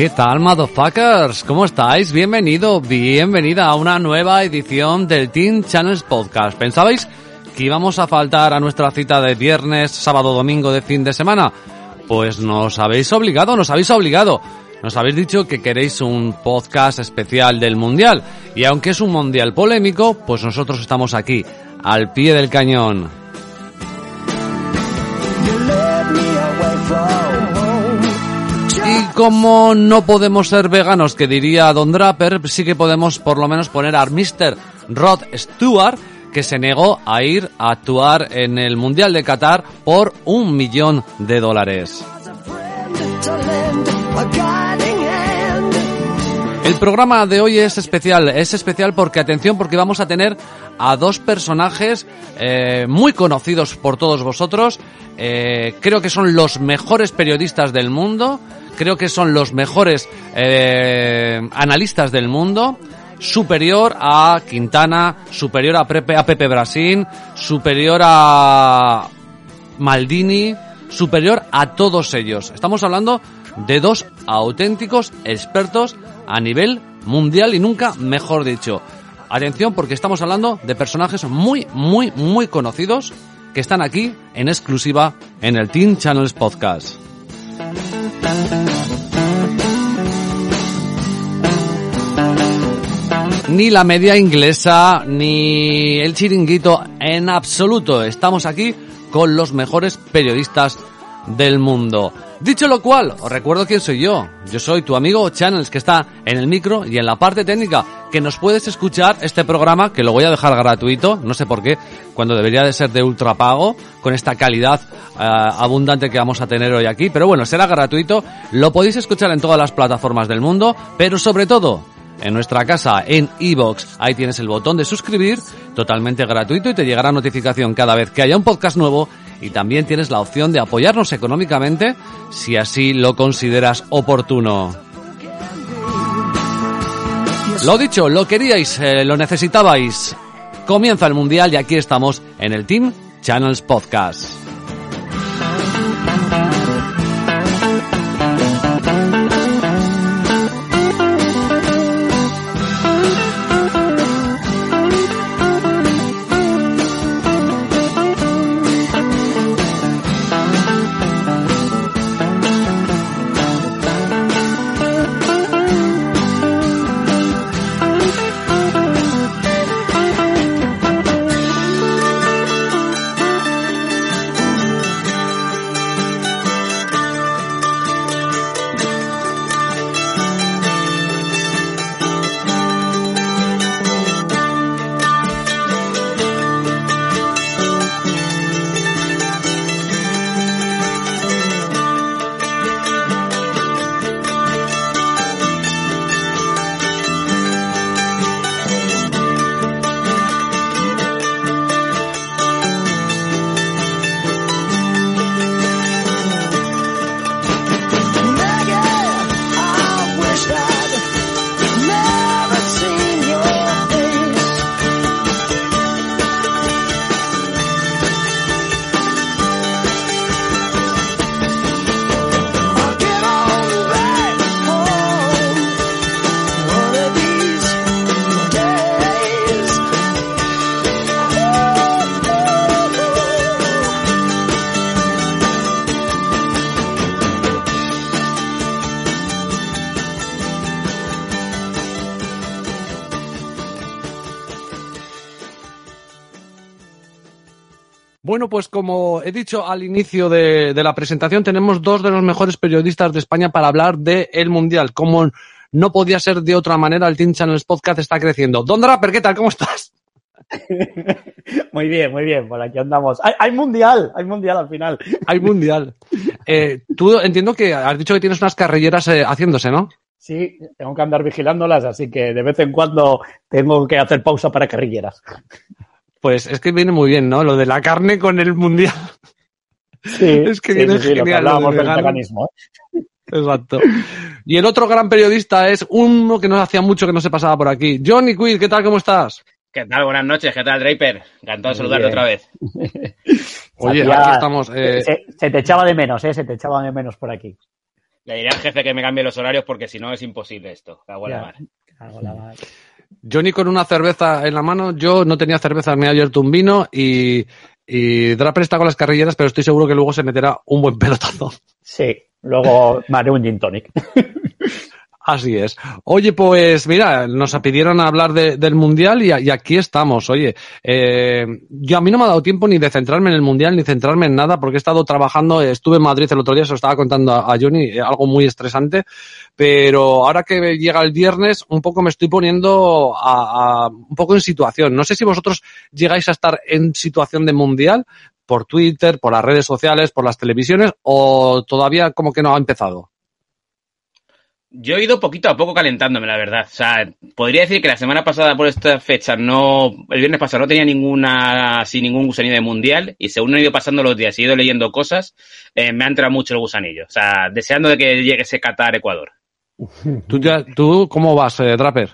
¿Qué tal, motherfuckers? ¿Cómo estáis? Bienvenido, bienvenida a una nueva edición del Teen Channels Podcast. ¿Pensabais que íbamos a faltar a nuestra cita de viernes, sábado, domingo de fin de semana? Pues nos habéis obligado, nos habéis obligado. Nos habéis dicho que queréis un podcast especial del Mundial. Y aunque es un Mundial polémico, pues nosotros estamos aquí, al pie del cañón. Y como no podemos ser veganos, que diría Don Draper, sí que podemos por lo menos poner a Mr. Rod Stewart, que se negó a ir a actuar en el Mundial de Qatar por un millón de dólares. El programa de hoy es especial, es especial porque, atención, porque vamos a tener a dos personajes eh, muy conocidos por todos vosotros, eh, creo que son los mejores periodistas del mundo, creo que son los mejores eh, analistas del mundo, superior a Quintana, superior a Pepe, a superior a Maldini, superior a todos ellos. Estamos hablando de dos auténticos expertos a nivel mundial y nunca mejor dicho. Atención porque estamos hablando de personajes muy, muy, muy conocidos que están aquí en exclusiva en el Teen Channels Podcast. Ni la media inglesa, ni el chiringuito en absoluto. Estamos aquí con los mejores periodistas del mundo. Dicho lo cual, os recuerdo quién soy yo. Yo soy tu amigo Channels que está en el micro y en la parte técnica, que nos puedes escuchar este programa, que lo voy a dejar gratuito, no sé por qué, cuando debería de ser de ultrapago, con esta calidad eh, abundante que vamos a tener hoy aquí, pero bueno, será gratuito, lo podéis escuchar en todas las plataformas del mundo, pero sobre todo, en nuestra casa en iBox. Ahí tienes el botón de suscribir, totalmente gratuito y te llegará notificación cada vez que haya un podcast nuevo y también tienes la opción de apoyarnos económicamente si así lo consideras oportuno. Lo dicho, lo queríais, eh, lo necesitabais. Comienza el Mundial y aquí estamos en el Team Channels Podcast. Pues como he dicho al inicio de, de, la presentación, tenemos dos de los mejores periodistas de España para hablar del el Mundial. Como no podía ser de otra manera, el Team Channels Podcast está creciendo. Don Draper, ¿qué tal? ¿Cómo estás? muy bien, muy bien, por aquí andamos. Hay, hay, mundial, hay mundial al final. Hay mundial. Eh, tú entiendo que has dicho que tienes unas carrilleras eh, haciéndose, ¿no? Sí, tengo que andar vigilándolas, así que de vez en cuando tengo que hacer pausa para carrilleras. Pues es que viene muy bien, ¿no? Lo de la carne con el mundial. Sí, es que sí, viene sí, sí, lo que genial. lo del veganismo. ¿eh? Exacto. Y el otro gran periodista es uno que no hacía mucho que no se pasaba por aquí. Johnny Quid, ¿qué tal? ¿Cómo estás? ¿Qué tal? Buenas noches, ¿qué tal, Draper? Encantado de saludarte otra vez. Oye, Hacía- aquí estamos. eh, Se, se te echaba de menos, ¿eh? Se te echaba de menos por aquí. Le diré al jefe que me cambie los horarios porque si no es imposible esto. Cago en la mar. Cago en la mar. Johnny con una cerveza en la mano, yo no tenía cerveza, me he abierto un vino y, y Draper está con las carrilleras, pero estoy seguro que luego se meterá un buen pelotazo. Sí, luego haré un gin tonic. Así es. Oye, pues mira, nos pidieron hablar de- del Mundial y, aquí estamos. Oye, eh, yo a mí no me ha dado tiempo ni de centrarme en el Mundial ni centrarme en nada porque he estado trabajando, estuve en Madrid el otro día, se lo estaba contando a, a Johnny, eh, algo muy estresante, pero ahora que llega el viernes un poco me estoy poniendo a, a- un poco en situación. No sé si vosotros llegáis a estar en situación de Mundial por Twitter, por las redes sociales, por las televisiones o todavía como que no ha empezado. Yo he ido poquito a poco calentándome, la verdad. O sea, podría decir que la semana pasada por esta fecha no, el viernes pasado no tenía ninguna, así ningún gusanillo de mundial y según he ido pasando los días y he ido leyendo cosas, eh, me ha entrado mucho el gusanillo. O sea, deseando de que llegue ese Qatar-Ecuador. ¿Tú, ya, ¿Tú cómo vas, eh, Draper?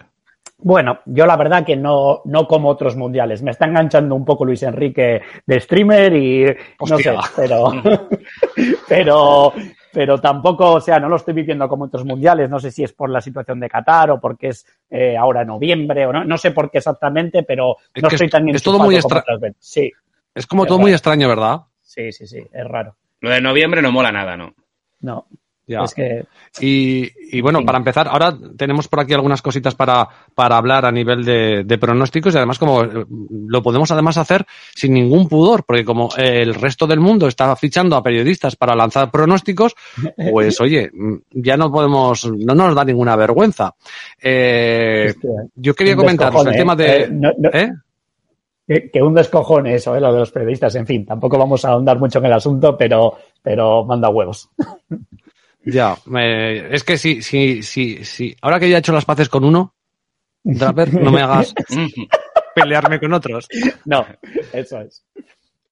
Bueno, yo la verdad que no, no como otros mundiales. Me está enganchando un poco Luis Enrique de streamer y no sé, pero, pero, pero tampoco, o sea, no lo estoy viviendo como otros mundiales. No sé si es por la situación de Qatar o porque es eh, ahora noviembre o no, no sé por qué exactamente, pero Es no que estoy es- tan es todo muy como otras veces. Sí, Es como todo muy extraño, ¿verdad? sí, sí, sí, es raro. Lo de noviembre no mola nada, ¿no? No, Ya. es que Y, y bueno, Sí. para empezar, ahora tenemos por aquí algunas cositas para, para hablar a nivel de, de pronósticos y además como eh, lo podemos además hacer sin ningún pudor, porque como el resto del mundo está fichando a periodistas para lanzar pronósticos, pues oye, mm, ya no podemos, no nos da ninguna vergüenza. Eh, Hostia, yo quería comentaros el tema de... eh, no- no- ¿eh? Que, que un descojone eso, ¿eh? lo de los periodistas. En fin, tampoco vamos a ahondar mucho en el asunto, pero, pero manda huevos. Ya, me- es que sí, sí, sí, sí. Ahora que ya he hecho las paces con uno, Draper, no me hagas pelearme con otros. No, eso es.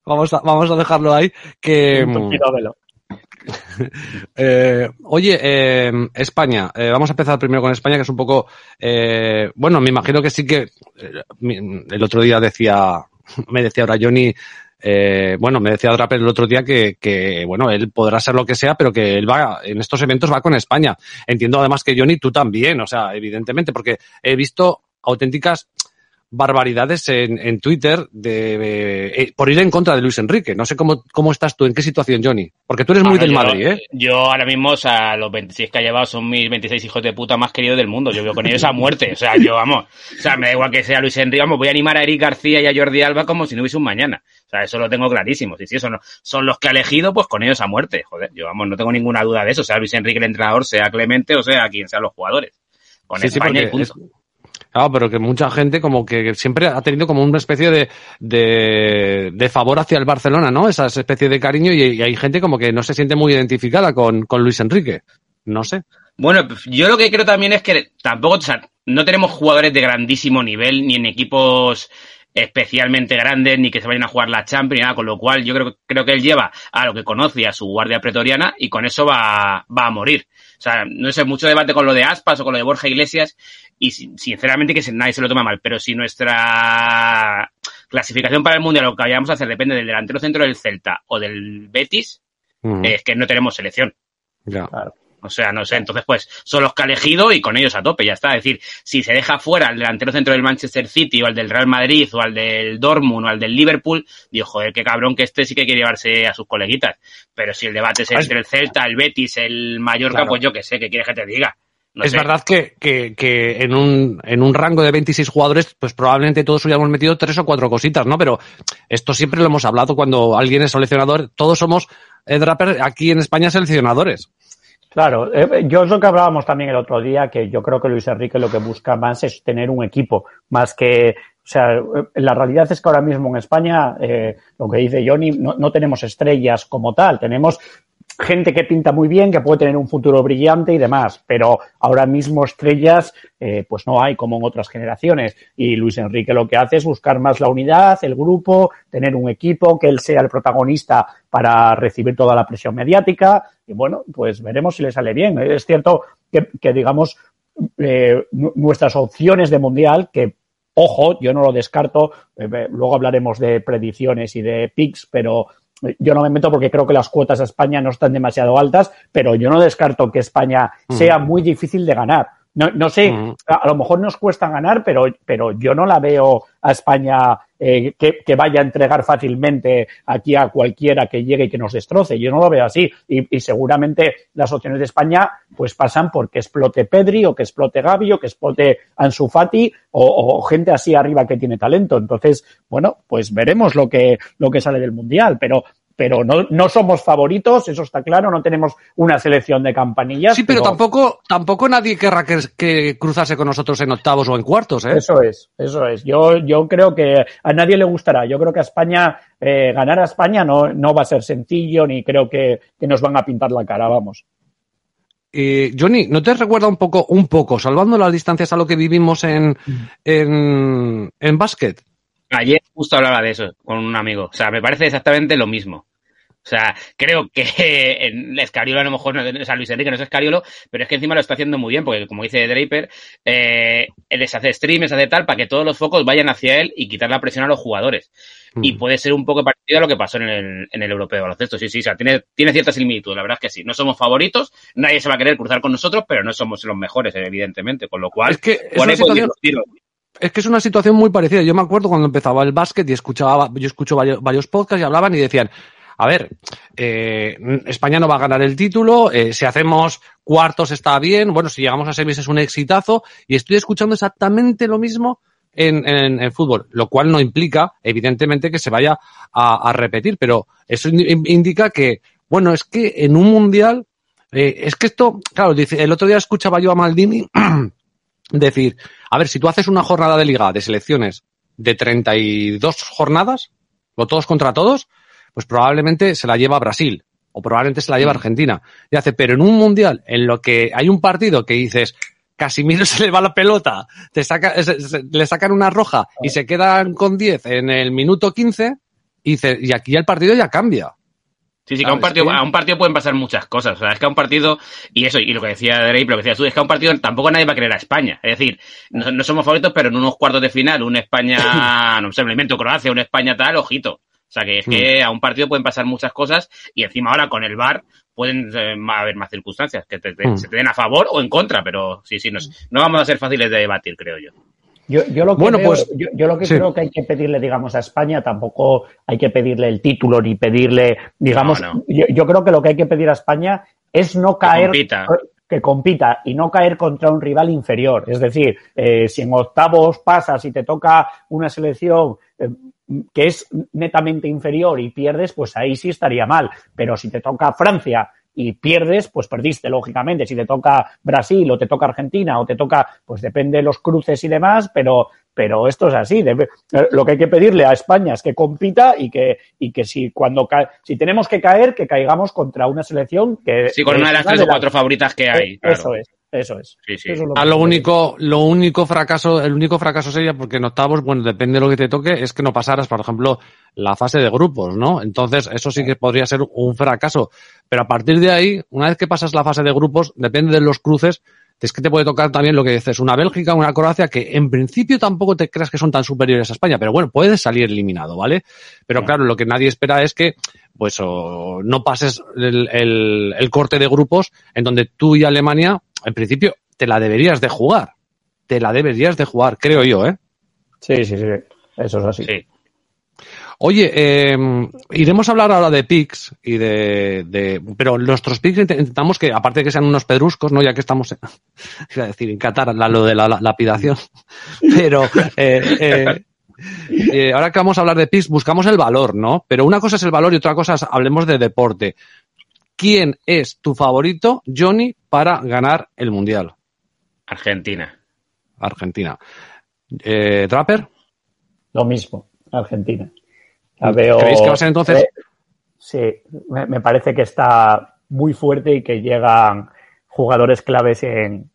Vamos a, vamos a dejarlo ahí. Que, Un velo. eh, oye, eh, España, eh, vamos a empezar primero con España, que es un poco, bueno, me imagino que sí que el otro día decía, me decía ahora Johnny, eh, bueno, me decía Draper el otro día que, que, bueno, él podrá ser lo que sea, pero que él va, en estos eventos va con España. Entiendo además que Johnny, tú también, o sea, evidentemente, porque he visto auténticas barbaridades en, en Twitter de, eh, por ir en contra de Luis Enrique. No sé cómo, cómo estás tú, en qué situación, Johnny. Porque tú eres muy Ah, del yo- Madrid, ¿eh? Yo ahora mismo, o sea, los 26 que ha llevado son mis 26 hijos de puta más queridos del mundo. Yo vivo con ellos a muerte. O sea, yo, vamos, o sea, me da igual que sea Luis Enrique, vamos, voy a animar a Eric García y a Jordi Alba como si no hubiese un mañana. O sea, eso lo tengo clarísimo. Si sí, eso no, son los que ha elegido, pues con ellos a muerte. Joder, yo, vamos, no tengo ninguna duda de eso. Sea Luis Enrique el entrenador, sea Clemente o sea quien sean los jugadores. Con Sí, sí, España y porque punto. Claro, pero que mucha gente como que siempre ha tenido como una especie de, de, de favor hacia el Barcelona, ¿no? Esa especie de cariño y, hay gente como que no se siente muy identificada con, con Luis Enrique. No sé. Bueno, yo lo que creo también es que tampoco, o sea, no tenemos jugadores de grandísimo nivel, ni en equipos especialmente grandes, ni que se vayan a jugar la Champions, ni nada, con lo cual yo creo, creo que él lleva a lo que conoce a su guardia pretoriana y con eso va, va a morir. O sea, no sé, mucho debate con lo de Aspas o con lo de Borja Iglesias y sin- sinceramente que se- nadie se lo toma mal, pero si nuestra clasificación para el Mundial, lo que vayamos a hacer depende del delantero centro del Celta o del Betis, Mm, es que no tenemos selección. ya. O sea, no sé, entonces pues son los que ha elegido y con ellos a tope, ya está. Es decir, si se deja fuera el delantero centro del Manchester City o al del Real Madrid o al del Dortmund o al del Liverpool, digo, joder, qué cabrón que este sí que quiere llevarse a sus coleguitas. Pero si el debate es entre el Celta, el Betis, el Mallorca, Claro. pues yo qué sé, ¿qué quieres que te diga? es verdad que, que, que, en, un, en un rango de 26 jugadores, pues probablemente todos hubiéramos metido tres o cuatro cositas, ¿no? Pero esto siempre lo hemos hablado cuando alguien es seleccionador. Todos somos, eh, Draper, aquí en España seleccionadores. Claro, eh, yo es lo que hablábamos también el otro día, que yo creo que Luis Enrique lo que busca más es tener un equipo, más que, o sea, la realidad es que ahora mismo en España, eh, lo que dice Johnny, no, tenemos estrellas como tal, tenemos gente que pinta muy bien, que puede tener un futuro brillante y demás, pero ahora mismo estrellas eh, pues no hay como en otras generaciones y Luis Enrique lo que hace es buscar más la unidad, el grupo, tener un equipo, que él sea el protagonista para recibir toda la presión mediática y bueno, pues veremos si le sale bien. Es cierto que, digamos, eh, nuestras opciones de mundial, que ojo, yo no lo descarto, eh, luego hablaremos de predicciones y de picks, pero yo no me meto porque creo que las cuotas a España no están demasiado altas, pero yo no descarto que España sea muy difícil de ganar. No, no sé, a, lo mejor nos cuesta ganar, pero, pero yo no la veo a España eh, que, que, vaya a entregar fácilmente aquí a cualquiera que llegue y que nos destroce. Yo no lo veo así. Y, y, seguramente las opciones de España pues pasan porque explote Pedri o que explote Gavi o que explote Ansu Fati o, o, gente así arriba que tiene talento. Entonces, bueno, pues veremos lo que, lo que sale del Mundial. Pero pero no, no somos favoritos, eso está claro, no tenemos una selección de campanillas. Sí, pero, pero... tampoco, tampoco nadie querrá que, que, cruzase con nosotros en octavos o en cuartos, ¿eh? Eso es, eso es. Yo, yo creo que a nadie le gustará. Yo creo que a España, eh, ganar a España no, no va a ser sencillo, ni creo que, que nos van a pintar la cara, vamos. Eh, Johnny, ¿no te recuerda un poco, un poco, salvando las distancias a lo que vivimos en, en, en básquet? Ayer justo hablaba de eso con un amigo. O sea, me parece exactamente lo mismo. O sea, creo que en Escariolo a lo mejor, no, o sea, Luis Enrique no es Escariolo, pero es que encima lo está haciendo muy bien, porque como dice Draper, eh, les hace streams, hace tal, para que todos los focos vayan hacia él y quitar la presión a los jugadores. Mm. Y puede ser un poco parecido a lo que pasó en el, en el europeo de baloncesto. Sí, sí, o sea, tiene, tiene cierta similitud, la verdad es que sí. No somos favoritos, nadie se va a querer cruzar con nosotros, pero no somos los mejores, evidentemente, con lo cual, es que es una situación... Es que es una situación muy parecida. Yo me acuerdo cuando empezaba el básquet y escuchaba, yo escucho varios, podcasts y hablaban y decían, a ver, eh, España no va a ganar el título, eh, si hacemos cuartos está bien, bueno, si llegamos a semis es un exitazo, y estoy escuchando exactamente lo mismo en, en, en fútbol, lo cual no implica, evidentemente, que se vaya a, a repetir, pero eso indica que, bueno, es que en un mundial, eh, es que esto, claro, dice, el otro día escuchaba yo a Maldini decir, a ver, si tú haces una jornada de liga de selecciones de 32 jornadas, o todos contra todos, pues probablemente se la lleva Brasil o probablemente se la lleva Argentina. Y hace, pero en un mundial en lo que hay un partido que dices, Casimiro se le va la pelota, te saca, se, se, le sacan una roja y se quedan con 10 en el minuto 15 y, dice, y aquí ya el partido ya cambia. Sí, sí, que a un, partido, a un partido pueden pasar muchas cosas. O sea, es que a un partido, y eso, y lo que decía Drake, lo que decías tú, es que a un partido tampoco nadie va a querer a España. Es decir, no, no somos favoritos, pero en unos cuartos de final, un España, no sé, me invento Croacia, un España tal, ojito. O sea, que es que a un partido pueden pasar muchas cosas y encima ahora con el VAR pueden eh, haber más circunstancias que te, te, mm. se te den a favor o en contra, pero sí, sí, nos, no vamos a ser fáciles de debatir, creo yo. Yo, yo, lo que, bueno, veo, pues, yo, yo, lo que sí. creo que hay que pedirle, digamos, a España, tampoco hay que pedirle el título ni pedirle, digamos, no, no. Yo, yo, creo que lo que hay que pedir a España es no caer. Que compita. Que compita y no caer contra un rival inferior. Es decir, eh, si en octavos pasas y te toca una selección eh, que es netamente inferior y pierdes, pues ahí sí estaría mal. Pero si te toca Francia y pierdes, pues perdiste, lógicamente. Si te toca Brasil o te toca Argentina o te toca, pues depende de los cruces y demás, pero, pero esto es así. Debe, lo que hay que pedirle a España es que compita y que, y que si cuando ca si tenemos que caer, que caigamos contra una selección que. Sí, con una de las tres o cuatro favoritas que hay. Claro. Eso es. Eso es. Sí, sí. Eso es lo, ah, lo único, lo único fracaso, el único fracaso sería porque en octavos, bueno, depende de lo que te toque, es que no pasaras, por ejemplo, la fase de grupos, ¿no? Entonces, eso sí que podría ser un fracaso. Pero a partir de ahí, una vez que pasas la fase de grupos, depende de los cruces, es que te puede tocar también lo que dices, una Bélgica, una Croacia, que en principio tampoco te creas que son tan superiores a España, pero bueno, puedes salir eliminado, ¿vale? Pero claro, lo que nadie espera es que, pues, o no pases el, el, el corte de grupos en donde tú y Alemania, en principio, te la deberías de jugar. Te la deberías de jugar, creo yo, ¿eh? Sí, sí, sí. Eso es así. Sí. Oye, eh, iremos a hablar ahora de picks y de, de pero nuestros picks intentamos que, aparte de que sean unos pedruscos, ¿no? Ya que estamos, en, iba a decir, en Qatar, la, lo de la, la lapidación, pero eh, eh, eh, ahora que vamos a hablar de picks, buscamos el valor, ¿no? Pero una cosa es el valor y otra cosa es, hablemos de deporte. ¿Quién es tu favorito, Johnny, para ganar el Mundial? Argentina. Argentina. Eh, ¿Trapper? Lo mismo, Argentina. La veo, ¿Creéis que va a ser entonces? Eh, sí, me, me, parece que está muy fuerte y que llegan jugadores claves en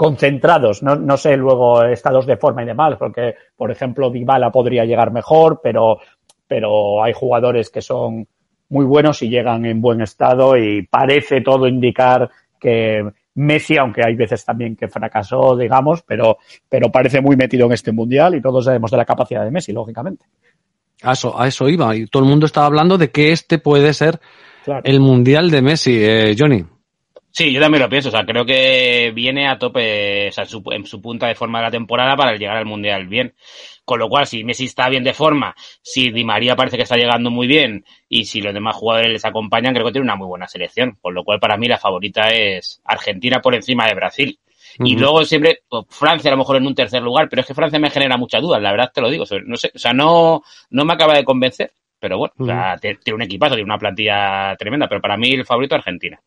concentrados, no, no sé luego estados de forma y demás, porque por ejemplo Dybala podría llegar mejor, pero, pero hay jugadores que son muy buenos y llegan en buen estado y parece todo indicar que Messi, aunque hay veces también que fracasó, digamos, pero, pero parece muy metido en este mundial y todos sabemos de la capacidad de Messi, lógicamente. A eso, a eso iba. Y todo el mundo estaba hablando de que este puede ser claro. el mundial de Messi, eh, Johnny. Sí, yo también lo pienso. O sea, creo que viene a tope, o sea, su, en su punta de forma de la temporada para llegar al mundial bien. Con lo cual, si Messi está bien de forma, si Di María parece que está llegando muy bien y si los demás jugadores les acompañan, creo que tiene una muy buena selección. Con lo cual, para mí, la favorita es Argentina por encima de Brasil. Uh -huh. Y luego siempre pues, Francia a lo mejor en un tercer lugar, pero es que Francia me genera muchas dudas, la verdad te lo digo. No sé, o sea, no, no me acaba de convencer, pero bueno, uh -huh. o sea, tiene un equipazo, tiene una plantilla tremenda, pero para mí el favorito es Argentina.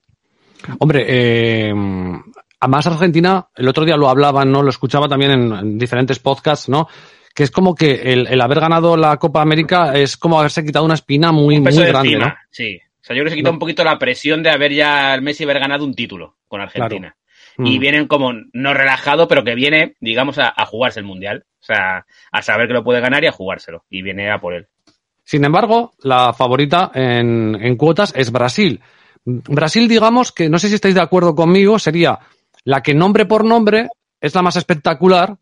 Hombre, eh, además Argentina, el otro día lo hablaban, ¿no? Lo escuchaba también en, en diferentes podcasts, ¿no? Que es como que el, el, haber ganado la Copa América es como haberse quitado una espina muy, muy grande, encima, ¿no? Sí. O sea, yo creo que se quita no. un poquito la presión de haber ya el Messi haber ganado un título con Argentina. Claro. Y mm. vienen como no relajado, pero que viene, digamos, a, a, jugarse el Mundial. O sea, a saber que lo puede ganar y a jugárselo. Y viene a por él. Sin embargo, la favorita en, en cuotas es Brasil. Brasil, digamos que, no sé si estáis de acuerdo conmigo, sería la que nombre por nombre es la más espectacular,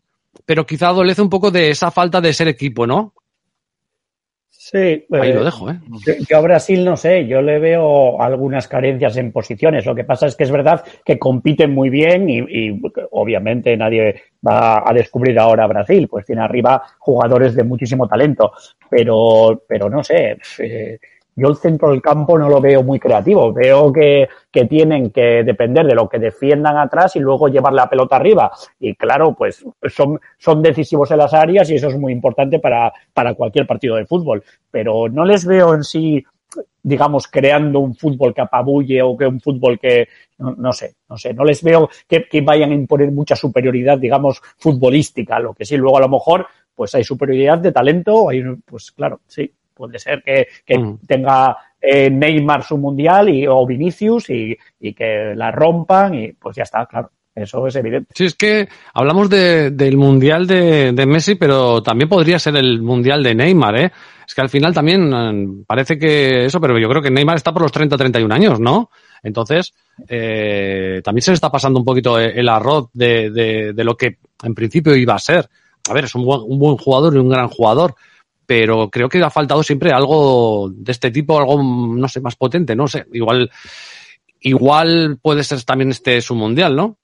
pero quizá adolece un poco de esa falta de ser equipo, ¿no? Sí, ahí eh, lo dejo, ¿eh? Yo, a Brasil no sé, yo le veo algunas carencias en posiciones. Lo que pasa es que es verdad que compiten muy bien y, y obviamente nadie va a descubrir ahora a Brasil, pues tiene arriba jugadores de muchísimo talento, pero, pero no sé. Eh, yo el centro del campo no lo veo muy creativo. Veo que, que, tienen que depender de lo que defiendan atrás y luego llevar la pelota arriba. Y claro, pues son, son decisivos en las áreas y eso es muy importante para, para cualquier partido de fútbol. Pero no les veo en sí, digamos, creando un fútbol que apabulle o que un fútbol que, no, sé, no sé, no les veo que, que vayan a imponer mucha superioridad, digamos, futbolística. Lo que sí, luego a lo mejor, pues hay superioridad de talento, hay, pues claro, sí puede ser que, que mm. tenga eh, Neymar su mundial y, o Vinicius y, y, que la rompan y pues ya está, claro. Eso es evidente. Sí, es que hablamos de, del mundial de, de, Messi, pero también podría ser el mundial de Neymar, ¿eh? Es que al final también eh, parece que eso, pero yo creo que Neymar está por los 30, 31 años, ¿no? Entonces, eh, también se le está pasando un poquito el arroz de, de, de, lo que en principio iba a ser. A ver, es un buen, un buen jugador y un gran jugador, pero creo que ha faltado siempre algo de este tipo, algo, no sé, más potente, no sé, igual, igual puede ser también este su mundial, ¿no?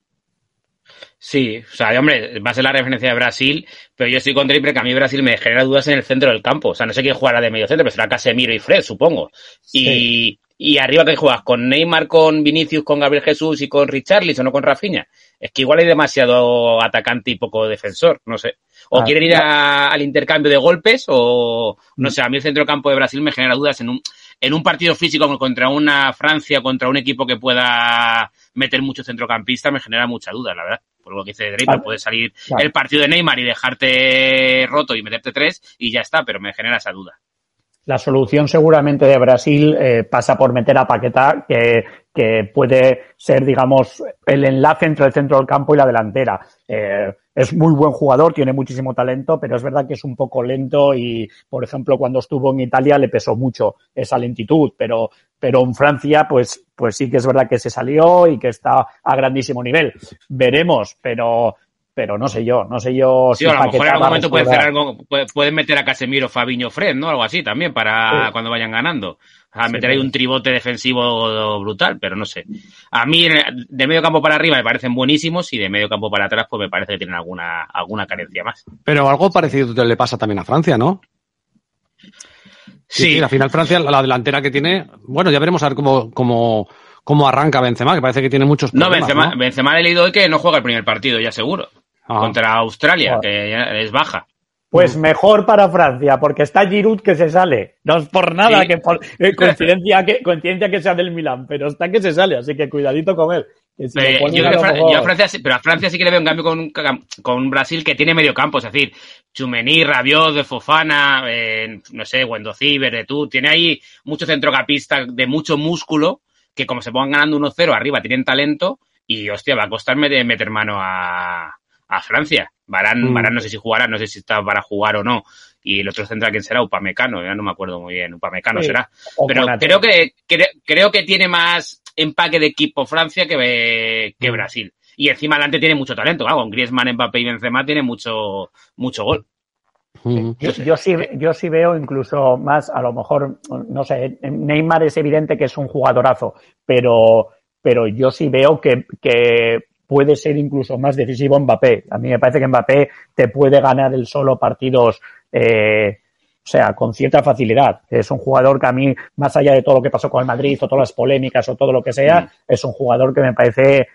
Sí, o sea, hombre, va a ser la referencia de Brasil, pero yo estoy con Triple que a mí Brasil me genera dudas en el centro del campo. O sea, no sé quién jugará de medio centro, pero será Casemiro y Fred, supongo. Sí. Y, y arriba que juegas con Neymar, con Vinicius, con Gabriel Jesús y con Richarlison o con Rafinha. Es que igual hay demasiado atacante y poco defensor, no sé. O ah, quieren ir a, al intercambio de golpes, o no sé, a mí el centro campo de Brasil me genera dudas en un, en un partido físico contra una Francia, contra un equipo que pueda meter mucho centrocampista, me genera mucha duda, la verdad. Por lo que dice Drake, ah, puede salir el partido de Neymar y dejarte roto y meterte tres y ya está, pero me genera esa duda. La solución seguramente de Brasil eh, pasa por meter a Paquetá, que, que, puede ser, digamos, el enlace entre el centro del campo y la delantera. Eh, es muy buen jugador, tiene muchísimo talento, pero es verdad que es un poco lento y, por ejemplo, cuando estuvo en Italia le pesó mucho esa lentitud, pero, pero en Francia, pues, pues sí que es verdad que se salió y que está a grandísimo nivel. Veremos, pero pero no sé yo, no sé yo sí, si a lo mejor en algún momento pueden, hacer algo, pueden meter a Casemiro, Fabiño, Fred, ¿no? Algo así también para sí. cuando vayan ganando. A sí, meter ahí un tribote defensivo brutal, pero no sé. A mí, de medio campo para arriba me parecen buenísimos y de medio campo para atrás, pues me parece que tienen alguna, alguna carencia más. Pero algo parecido le pasa también a Francia, ¿no? Sí. la final Francia, la delantera que tiene, bueno, ya veremos a ver cómo, cómo, cómo arranca Benzema, que parece que tiene muchos problemas. No, Benzema, ¿no? Benzema he leído hoy que no juega el primer partido, ya seguro. Contra Australia, que es baja. Pues mejor para Francia, porque está Giroud que se sale. No es por nada sí. que por eh, coincidencia que coincidencia que sea del Milán, pero está que se sale, así que cuidadito con él. Si eh, yo a Francia, pero a Francia sí que le veo un cambio con, con Brasil que tiene medio campo, es decir, Chumení, Rabiot, de Fofana, eh, no sé, Wendociber, de tú, tiene ahí mucho centrocampista de mucho músculo que como se pongan ganando 1-0 arriba tienen talento y hostia, va a costarme de meter mano a, a Francia. Barán, mm. Barán no sé si jugará, no sé si está para jugar o no. Y el otro central, ¿quién será? Upamecano, ya no me acuerdo muy bien. Upamecano sí. será. Pero creo que, creo, creo que tiene más empaque de equipo Francia que, que Brasil. Y encima adelante tiene mucho talento, claro, con Griezmann, Mbappé y Benzema tiene mucho, mucho gol. Yo, yo, sí, yo sí veo incluso más, a lo mejor, no sé, Neymar es evidente que es un jugadorazo, pero, pero yo sí veo que, que puede ser incluso más decisivo Mbappé. A mí me parece que Mbappé te puede ganar el solo partidos, eh, o sea, con cierta facilidad. Es un jugador que a mí, más allá de todo lo que pasó con el Madrid o todas las polémicas o todo lo que sea, mm. es un jugador que me parece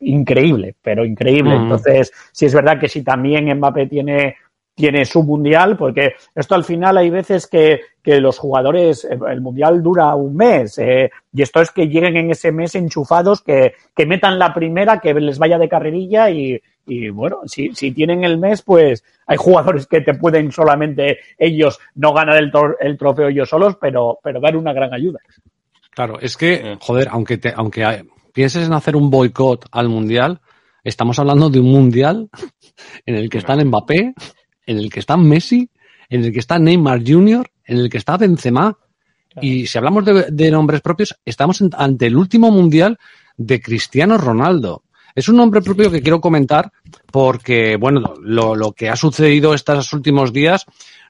increíble, pero increíble. Mm. Entonces, sí es verdad que si también Mbappé tiene tiene su mundial, porque esto al final hay veces que, que los jugadores, el mundial dura un mes, eh, y esto es que lleguen en ese mes enchufados, que, que metan la primera, que les vaya de carrerilla y, y bueno, si, si tienen el mes, pues hay jugadores que te pueden solamente ellos no ganar el, el trofeo ellos solos, pero, pero dar una gran ayuda. Claro, es que, joder, aunque, te, aunque pienses en hacer un boicot al mundial, estamos hablando de un mundial en el que están Mbappé, en el que está Messi, en el que está Neymar Jr., en el que está Benzema. Claro. Y si hablamos de, de, nombres propios, estamos ante el último mundial de Cristiano Ronaldo. Es un nombre propio que quiero comentar porque, bueno, lo, lo que ha sucedido estos últimos días,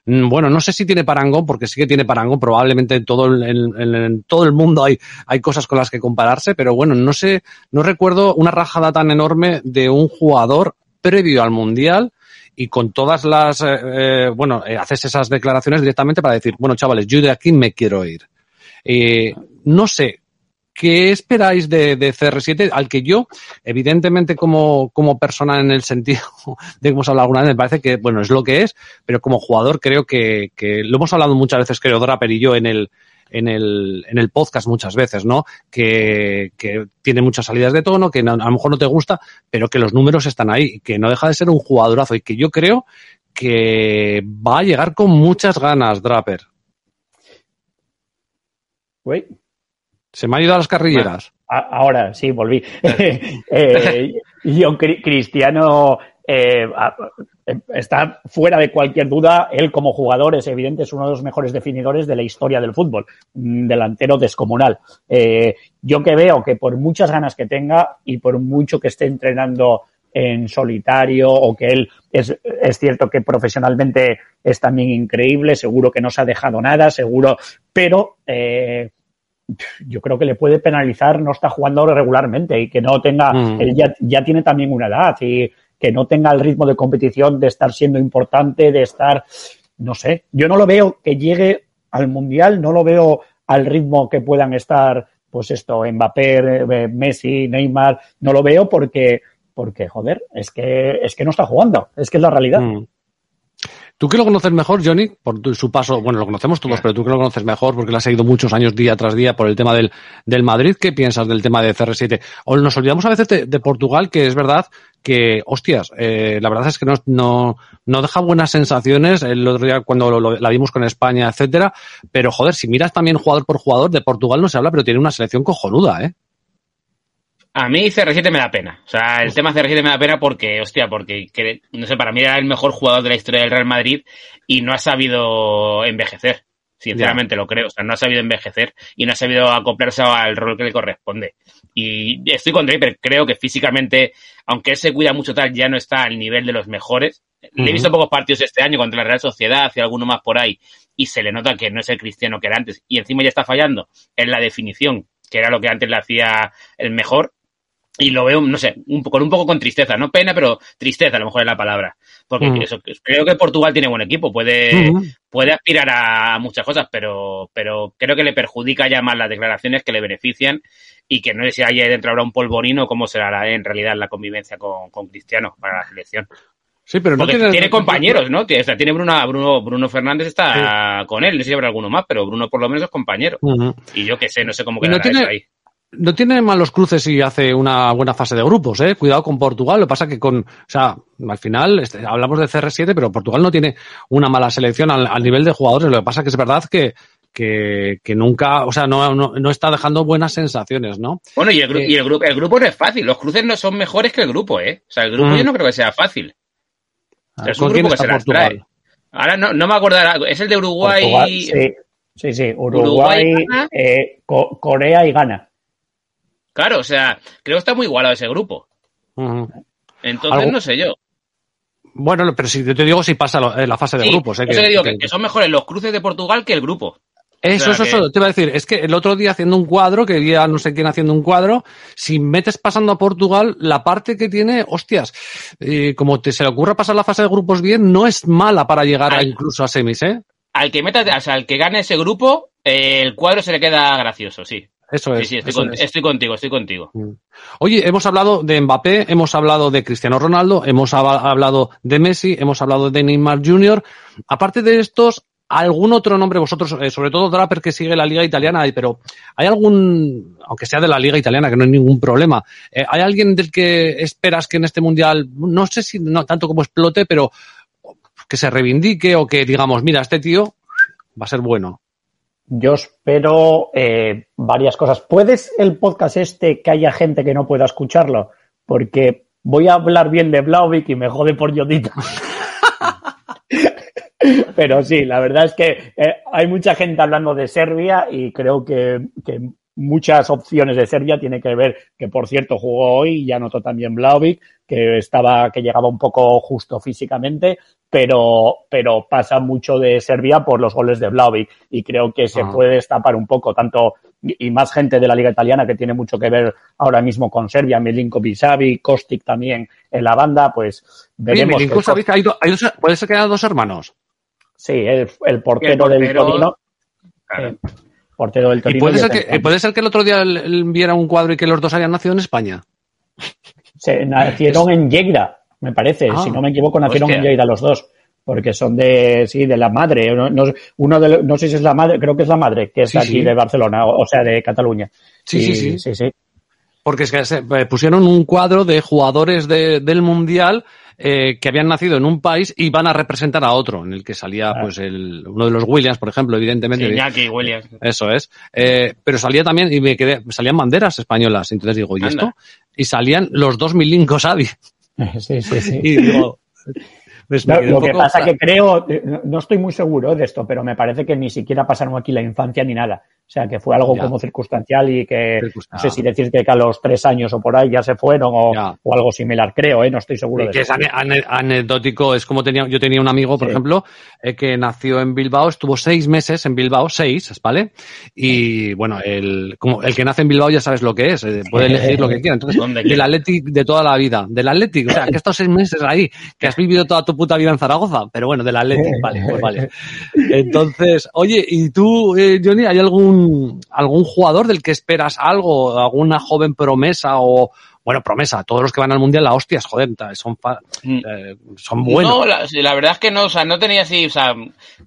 mm, bueno, no sé si tiene parangón, porque sí que tiene parangón, probablemente en todo el, en, en todo el mundo hay, hay cosas con las que compararse, pero bueno, no sé, no recuerdo una rajada tan enorme de un jugador previo al Mundial y con todas las, eh, eh, bueno, eh, haces esas declaraciones directamente para decir, bueno, chavales, yo de aquí me quiero ir. Eh, no sé, ¿qué esperáis de, de, CR7? Al que yo, evidentemente, como, como persona en el sentido de que hemos hablado alguna vez, me parece que, bueno, es lo que es, pero como jugador creo que, que lo hemos hablado muchas veces, creo, Draper y yo, en el, en el, en el podcast muchas veces, ¿no? Que, que tiene muchas salidas de tono, que a lo mejor no te gusta, pero que los números están ahí, que no deja de ser un jugadorazo y que yo creo que va a llegar con muchas ganas, Draper. Se me ha ido a las carrilleras. Bueno, ahora sí, volví. eh, yo, Cristiano, eh, está fuera de cualquier duda. Él como jugador es evidente, es uno de los mejores definidores de la historia del fútbol. Un delantero descomunal. Eh, yo que veo que por muchas ganas que tenga y por mucho que esté entrenando en solitario o que él es, es cierto que profesionalmente es también increíble, seguro que no se ha dejado nada, seguro, pero eh, yo creo que le puede penalizar no está jugando regularmente y que no tenga, mm. él ya, ya tiene también una edad y que no tenga el ritmo de competición, de estar siendo importante, de estar, no sé, yo no lo veo que llegue al Mundial, no lo veo al ritmo que puedan estar, pues esto, Mbappé, eh, Messi, Neymar, no lo veo porque, porque, joder, es que, es que no está jugando, es que es la realidad. Mm. Tú que lo conoces mejor, Johnny, por tu, su paso, bueno, lo conocemos todos, pero tú que lo conoces mejor porque lo has seguido muchos años día tras día por el tema del, del Madrid, ¿qué piensas del tema de CR7? O nos olvidamos a veces de, de Portugal, que es verdad que, hostias, eh, la verdad es que no, no, no deja buenas sensaciones el otro día cuando lo, lo, la vimos con España, etcétera, pero joder, si miras también jugador por jugador, de Portugal no se habla, pero tiene una selección cojonuda, ¿eh? A mí CR7 me da pena. O sea, el tema CR7 me da pena porque, hostia, porque, no sé, para mí era el mejor jugador de la historia del Real Madrid y no ha sabido envejecer. Sinceramente yeah. lo creo. O sea, no ha sabido envejecer y no ha sabido acoplarse al rol que le corresponde. Y estoy con Draper. Creo que físicamente, aunque él se cuida mucho tal, ya no está al nivel de los mejores. Uh -huh. Le he visto pocos partidos este año contra la Real Sociedad y alguno más por ahí. Y se le nota que no es el cristiano que era antes. Y encima ya está fallando en la definición, que era lo que antes le hacía el mejor y lo veo, no sé, un, con un poco con tristeza, no pena, pero tristeza a lo mejor es la palabra. Porque Mm. eso, creo que Portugal tiene buen equipo, puede, puede aspirar a muchas cosas, pero, pero creo que le perjudica ya más las declaraciones que le benefician y que no sé si hay ahí dentro ahora un polvorino, cómo será la- en realidad la convivencia con, con Cristiano para la selección. Sí, pero no tiene, tiene, compañeros, ¿no? Tiene, o sea, tiene Bruno, Bruno, Bruno Fernández está con él, no sé si habrá alguno más, pero Bruno por lo menos es compañero. Y yo qué sé, no sé cómo no quedará tiene- eso ahí. No tiene malos cruces y hace una buena fase de grupos, ¿eh? Cuidado con Portugal. Lo que pasa que con, o sea, al final este, hablamos de CR7, pero Portugal no tiene una mala selección al, al nivel de jugadores. Lo que pasa que es verdad que, que, que nunca, o sea, no, no, no está dejando buenas sensaciones, ¿no? Bueno, y, el, gru- Eh, y el, grupo, el grupo no es fácil. Los cruces no son mejores que el grupo, ¿eh? O sea, el grupo Mm. yo no creo que sea fácil. O sea, es un ¿Con quién grupo que se las trae. Ahora no, no me acordará. Es el de Uruguay. Portugal, sí, sí, sí. Uruguay, Uruguay, eh, Co- Corea y Ghana. Claro, o sea, creo que está muy igualado ese grupo. Entonces, Algo- no sé yo. Bueno, pero si yo te digo si pasa lo- en la fase de Sí, grupos, ¿eh? eso que digo, que, que son mejores los cruces de Portugal que el grupo. Eso, O sea, eso, que- eso, te iba a decir, es que el otro día haciendo un cuadro, que ya no sé quién haciendo un cuadro, si metes pasando a Portugal, la parte que tiene, hostias, eh, como te se le ocurra pasar la fase de grupos bien, no es mala para llegar a incluso a semis, ¿eh? Al que meta, o sea, al que gane ese grupo, eh, el cuadro se le queda gracioso, sí. Eso Sí, es. sí, estoy, eso con- es. estoy contigo, estoy contigo. Oye, hemos hablado de Mbappé, hemos hablado de Cristiano Ronaldo, hemos hab- hablado de Messi, hemos hablado de Neymar Jr. Aparte de estos, ¿algún otro nombre vosotros, eh, sobre todo Draper que sigue la liga italiana, pero hay algún, aunque sea de la liga italiana, que no hay ningún problema, eh, ¿hay alguien del que esperas que en este mundial, no sé si no tanto como explote, pero que se reivindique o que digamos, mira, este tío va a ser bueno? Yo espero eh, varias cosas. ¿Puedes el podcast este que haya gente que no pueda escucharlo? Porque voy a hablar bien de Blauvik y me jode por Yodita. Pero sí, la verdad es que eh, hay mucha gente hablando de Serbia y creo que, que muchas opciones de Serbia tiene que ver que, por cierto, jugó hoy y ya notó también Blauvik, que estaba, que llegaba un poco justo físicamente, pero, pero pasa mucho de Serbia por los goles de Blauvik y creo que se Ah. puede destapar un poco tanto y más gente de la liga italiana que tiene mucho que ver ahora mismo con Serbia, Milinkovic Savic, Kostic también en la banda, pues veremos. Milinkovic, que- ¿sabéis que hay do- hay dos- puede ser que haya dos hermanos. Sí, el, el portero, El del Torino. Claro. eh, portero del Y puede ser, que, puede ser que el otro día él- viera un cuadro y que los dos hayan nacido en España. Se nacieron en Lleida, me parece. Ah. si no me equivoco, nacieron Hostia. en Lleida los dos. Porque son de, sí, de la madre. No, no- uno de, no sé si es la madre, creo que es la madre, que es Sí, aquí sí. de Barcelona, o, o sea, de Cataluña. Sí, Y- sí, sí. sí, sí. Porque es que se eh, pusieron un cuadro de jugadores de- del Mundial eh, que habían nacido en un país y van a representar a otro, en el que salía pues el, uno de los Williams, por ejemplo, evidentemente. Sí, Iñaki Williams. Eso es. Eh, pero salía también, y me quedé, salían banderas españolas. Entonces digo, ¿y Anda. esto? Y salían los dos Milinkos Adi. Sí, sí, sí. Y digo, No, quedé lo que pasa que creo, eh, no- no estoy muy seguro de esto, pero me parece que ni siquiera pasaron aquí la infancia ni nada. O sea, que fue algo Ya. como circunstancial y que no sé si decirte que a los tres años o por ahí ya se fueron o, o algo similar, creo, ¿eh? No estoy seguro Y de que es eso. ane- ane- anecdótico, es como tenía, yo tenía un amigo, por Sí. ejemplo, eh, que nació en Bilbao, estuvo seis meses en Bilbao, seis, ¿vale? Y bueno, el, como el que nace en Bilbao ya sabes lo que es, eh, puede elegir lo que quiera. Entonces, del. Athletic de toda la vida, del Athletic, o sea, que estos seis meses ahí, que has vivido toda tu puta vida en Zaragoza, pero bueno, del Athletic, vale, pues vale. Entonces, oye, ¿y tú, eh, Johnny, hay algún, algún jugador del que esperas algo, alguna joven promesa o, bueno, promesa, todos los que van al mundial, la hostias, joder, son, Mm. eh, son buenos. No, la, la verdad es que no, o sea, no tenía así, o sea,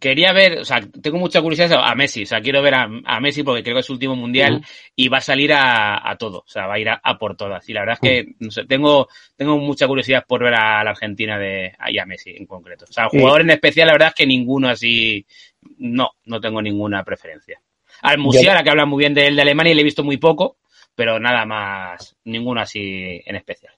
quería ver, o sea, tengo mucha curiosidad a Messi, o sea, quiero ver a, a Messi porque creo que es su último mundial Ujú. y va a salir a, a todo, o sea, va a ir a, a por todas. Y la verdad es que, no sé, tengo, tengo mucha curiosidad por ver a la Argentina de, y a Messi en concreto. O sea, Sí. jugador en especial, la verdad es que ninguno así, no, no tengo ninguna preferencia. Al Musiala, que habla muy bien de él de Alemania, y le he visto muy poco, pero nada más, ninguno así en especial.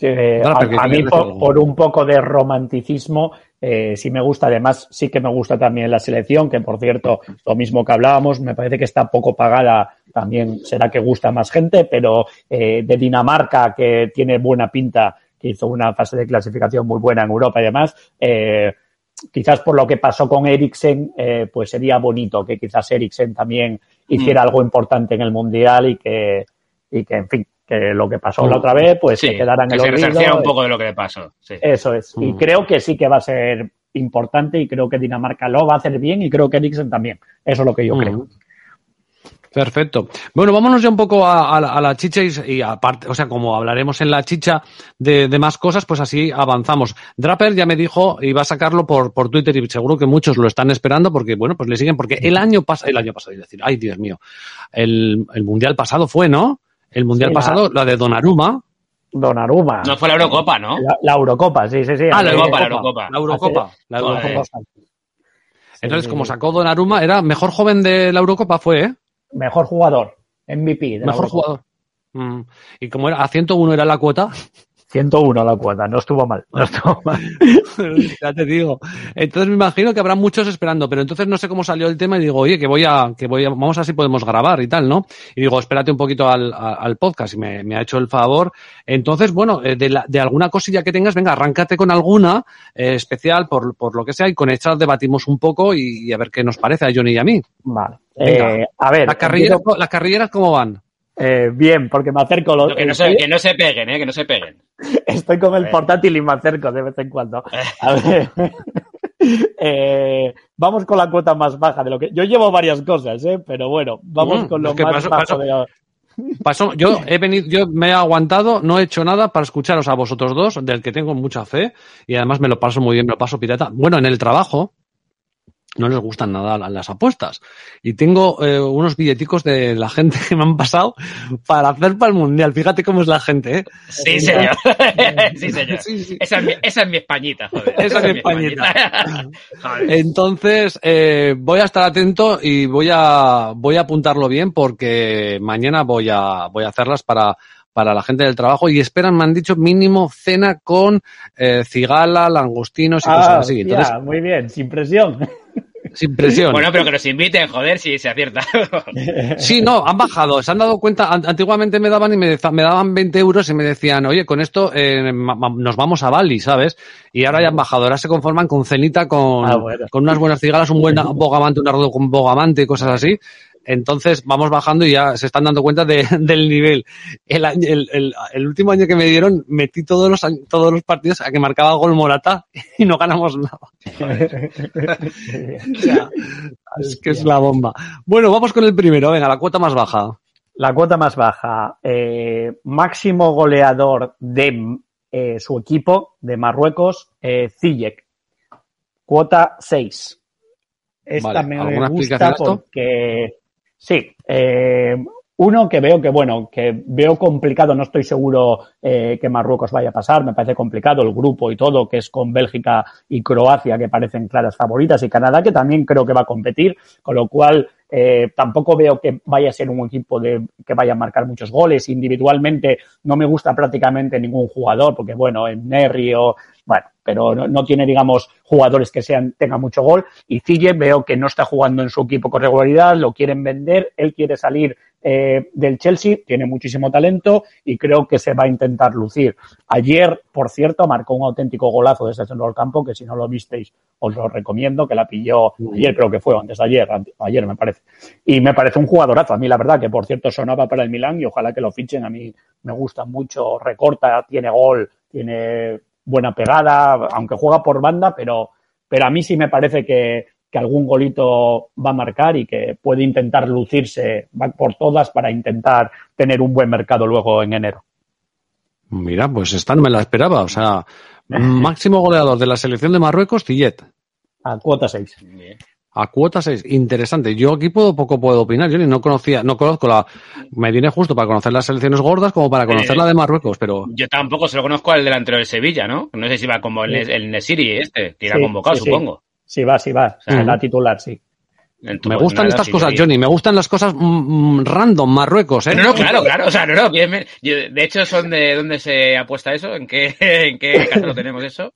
Eh, a, mí, por un poco de romanticismo, eh, sí me gusta. Además, sí que me gusta también la selección, que por cierto, lo mismo que hablábamos, me parece que está poco pagada. También será que gusta más gente, pero eh, de Dinamarca, que tiene buena pinta, que hizo una fase de clasificación muy buena en Europa y demás. Eh, quizás por lo que pasó con Eriksen, eh, pues sería bonito que quizás Eriksen también hiciera algo importante en el Mundial y que, y que, en fin, que lo que pasó la otra vez, pues sí, se quedará en que el se olvido. un poco de lo que le pasó. Sí. Eso es. Y Mm. creo que sí que va a ser importante y creo que Dinamarca lo va a hacer bien y creo que Eriksen también. Eso es lo que yo Mm. creo. Perfecto. Bueno, vámonos ya un poco a, a la, a la chicha y, y aparte, o sea, como hablaremos en la chicha de, de más cosas, pues así avanzamos. Draper ya me dijo y va a sacarlo por, por Twitter y seguro que muchos lo están esperando porque, bueno, pues le siguen porque el año pasado, el año pasado, es decir, ay Dios mío, el, el mundial pasado fue, ¿no? El mundial Sí, la- pasado, la de Donnarumma. Donnarumma. No fue la Eurocopa, ¿no? La, la Eurocopa, sí, sí, sí. Ah, la Eurocopa, la Eurocopa. La Eurocopa. La. Eurocopa. Entonces, sí, como sacó Donnarumma, era mejor joven de la Eurocopa, fue, ¿eh? Mejor jugador, MVP. de Mejor jugador. Mm. Y como era a 101 era la cuota, 101 la cuota, no estuvo mal. No estuvo mal. ya te digo. Entonces me imagino que habrá muchos esperando, pero entonces no sé cómo salió el tema y digo, oye, que voy a, que voy a, vamos a ver si podemos grabar y tal, ¿no? Y digo, espérate un poquito al, al podcast y me, me ha hecho el favor. Entonces, bueno, eh, de, la- de alguna cosilla que tengas, venga, arráncate con alguna eh, especial por, por lo que sea y con esta debatimos un poco y, y a ver qué nos parece a Johnny y a mí. Vale. Eh, a ver, Las carrilleras, empiezo- las carrilleras ¿cómo van? eh, bien, porque me acerco. Lo, Que no, se, que no se peguen, ¿eh? Que no se peguen. estoy con el portátil y me acerco de vez en cuando. A ver. Eh, vamos con la cuota más baja de lo que. Yo llevo varias cosas, ¿eh? pero bueno, vamos Mm, con lo es que más paso- bajo paso- de. Pasó, yo he venido, yo me he aguantado, no he hecho nada para escucharos a vosotros dos, del que tengo mucha fe, y además me lo paso muy bien, me lo paso pirata. Bueno, en el trabajo no les gustan nada la- las apuestas. Y tengo eh, unos billeticos de la gente que me han pasado para hacer para el mundial. Fíjate cómo es la gente, ¿eh? Sí, señor. sí, señor. Sí, sí. Esa, es mi, esa es mi Españita, joder. Esa es mi Españita. Entonces, eh, voy a estar atento y voy a, voy a apuntarlo bien porque mañana voy a, voy a hacerlas para, para la gente del trabajo y esperan, me han dicho, mínimo cena con eh, cigala, langostinos y cosas Ah, así. Entonces, muy bien, sin presión. sin presión. Bueno, pero que nos inviten, joder, si se acierta. Sí, no, han bajado, se han dado cuenta, an- antiguamente me daban y me, daban 20 euros y me decían, oye, con esto eh, nos vamos a Bali, ¿sabes? Y ahora ya han bajado, ahora se conforman con cenita, con, Ah, bueno. con unas buenas cigalas, un buen bogamante, un arroz con bogamante y cosas así. Entonces vamos bajando y ya se están dando cuenta de- del nivel. El, año- el, el, el último año que me dieron, metí todos los, todos los partidos a que marcaba gol Morata y no ganamos nada. O sea, es que es la bomba. Bueno, vamos con el primero, venga, la cuota más baja. La cuota más baja, eh, máximo goleador de eh, su equipo de Marruecos, eh. Cuota 6. Esta Vale, me ¿alguna gusta porque sí, eh, uno que veo que bueno, que veo complicado, no estoy seguro eh, que Marruecos vaya a pasar, me parece complicado el grupo y todo, que es con Bélgica y Croacia, que parecen claras favoritas, y Canadá, que también creo que va a competir, con lo cual eh, tampoco veo que vaya a ser un equipo de, que vaya a marcar muchos goles. Individualmente no me gusta prácticamente ningún jugador, porque bueno, en Nerrio, bueno, pero no, no tiene, digamos, jugadores que sean, tengan mucho gol. Y Cille veo que no está jugando en su equipo con regularidad, lo quieren vender, él quiere salir eh, del Chelsea, tiene muchísimo talento y creo que se va a intentar lucir. Ayer, por cierto, marcó un auténtico golazo desde el centro del campo, que si no lo visteis, os lo recomiendo, que la pilló ayer, creo que fue, antes de ayer, ayer me parece. Y me parece un jugadorazo, a mí la verdad, que por cierto sonaba para el Milán y ojalá que lo fichen, a mí me gusta mucho, recorta, tiene gol, tiene buena pegada, aunque juega por banda, pero, pero a mí sí me parece que, que algún golito va a marcar y que puede intentar lucirse va por todas para intentar tener un buen mercado luego en enero. Mira, pues esta no me la esperaba. O sea, máximo goleador de la selección de Marruecos, Tillet. A cuota 6. A cuota 6. Interesante. Yo aquí puedo poco puedo opinar. Yo ni no conocía, no conozco la. Me viene justo para conocer las selecciones gordas como para conocer Eh, la de Marruecos, pero. Yo tampoco se lo conozco al delantero del Sevilla, ¿no? No sé si va como el, el Nesiri este, que irá Sí, convocado, sí, supongo. Sí va, sí va. Ujú. La titular, sí. Me gustan nada, estas cosas. Johnny. Me gustan las cosas mm, mm, random, Marruecos, ¿eh? No, no, claro, claro. O sea, no, no, bien, bien. Yo- de hecho, son de dónde se apuesta eso, en qué, en qué caso lo tenemos eso.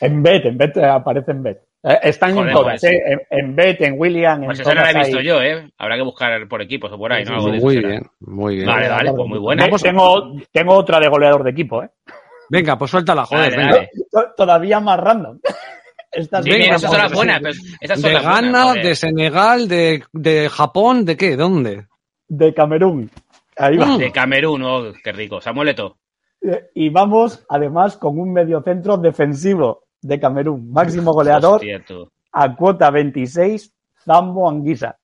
En Bet, en Bet aparece en Bet. Eh, están Joder, en todas, pues. eh. En, en Bet, en William, en Pues eso no lo he visto hay- yo, ¿eh? Habrá que buscar por equipos o por ahí, ¿no? Algo de eso muy será. bien, muy bien. Vale, vale, pues muy buena. Ve- Tengo, tengo otra de goleador de equipo, ¿eh? Venga, pues suéltala, joder. Dale, venga. dale. Todavía más random. Estas Sí, esas son las pues, buenas, pero esas son De las Ghana, de Senegal, de, de Japón, ¿de qué? ¿Dónde? de Camerún. Ahí va. De Camerún, oh, qué rico. Samuel Eto'o. Y vamos, además, con un mediocentro defensivo de Camerún. Máximo goleador Hostia, a cuota 26, Zambo Anguisa,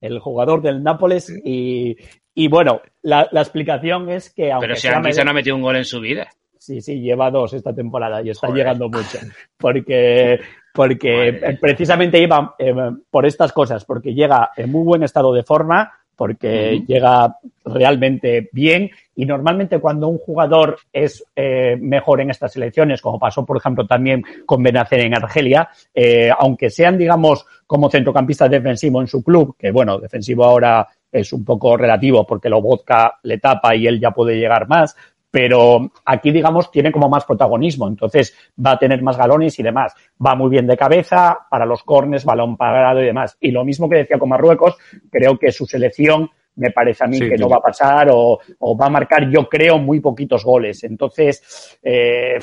el jugador del Nápoles. Y, y bueno, la, la explicación es que aunque Pero si medio- no ha metido un gol en su vida. Sí, sí, lleva dos esta temporada y está Joder. llegando mucho. Porque, porque Madre. precisamente iba eh, por estas cosas, porque llega en muy buen estado de forma, porque llega realmente bien. Y normalmente cuando un jugador es eh, mejor en estas selecciones, como pasó por ejemplo también con Benacer en Argelia, eh, aunque sean digamos como centrocampista defensivo en su club, que bueno, defensivo ahora es un poco relativo porque lo vodka le tapa y él ya puede llegar más, pero aquí, digamos, tiene como más protagonismo, entonces va a tener más galones y demás. Va muy bien de cabeza, para los cornes, balón parado y demás. Y lo mismo que decía con Marruecos, creo que su selección me parece a mí Sí, que no va a pasar o, o va a marcar, yo creo, muy poquitos goles. Entonces, eh,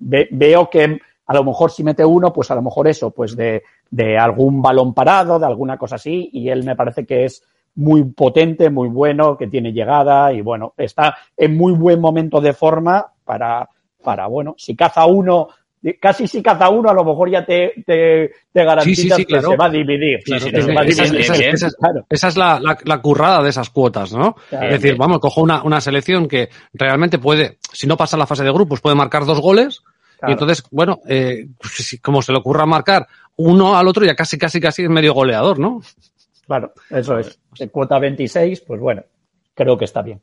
ve- veo que a lo mejor si mete uno, pues a lo mejor eso, pues de, de algún balón parado, de alguna cosa así, y él me parece que es muy potente, muy bueno, que tiene llegada y bueno, está en muy buen momento de forma para, para bueno, si caza uno, casi si caza uno, a lo mejor ya te, te, te garantizas sí, que claro. se va a dividir. Sí, sí, que sí, se va a dividir. esa es- Claro. La, la- la currada de esas cuotas, ¿no? Claro. Es decir, vamos, cojo una, una selección que realmente puede, si no pasa la fase de grupos, puede marcar dos goles. Claro. Y entonces, bueno, eh, si- como se le ocurra marcar uno al otro, ya casi, casi, casi es medio goleador, ¿no? Claro, eso es. De cuota 26, pues bueno, creo que está bien.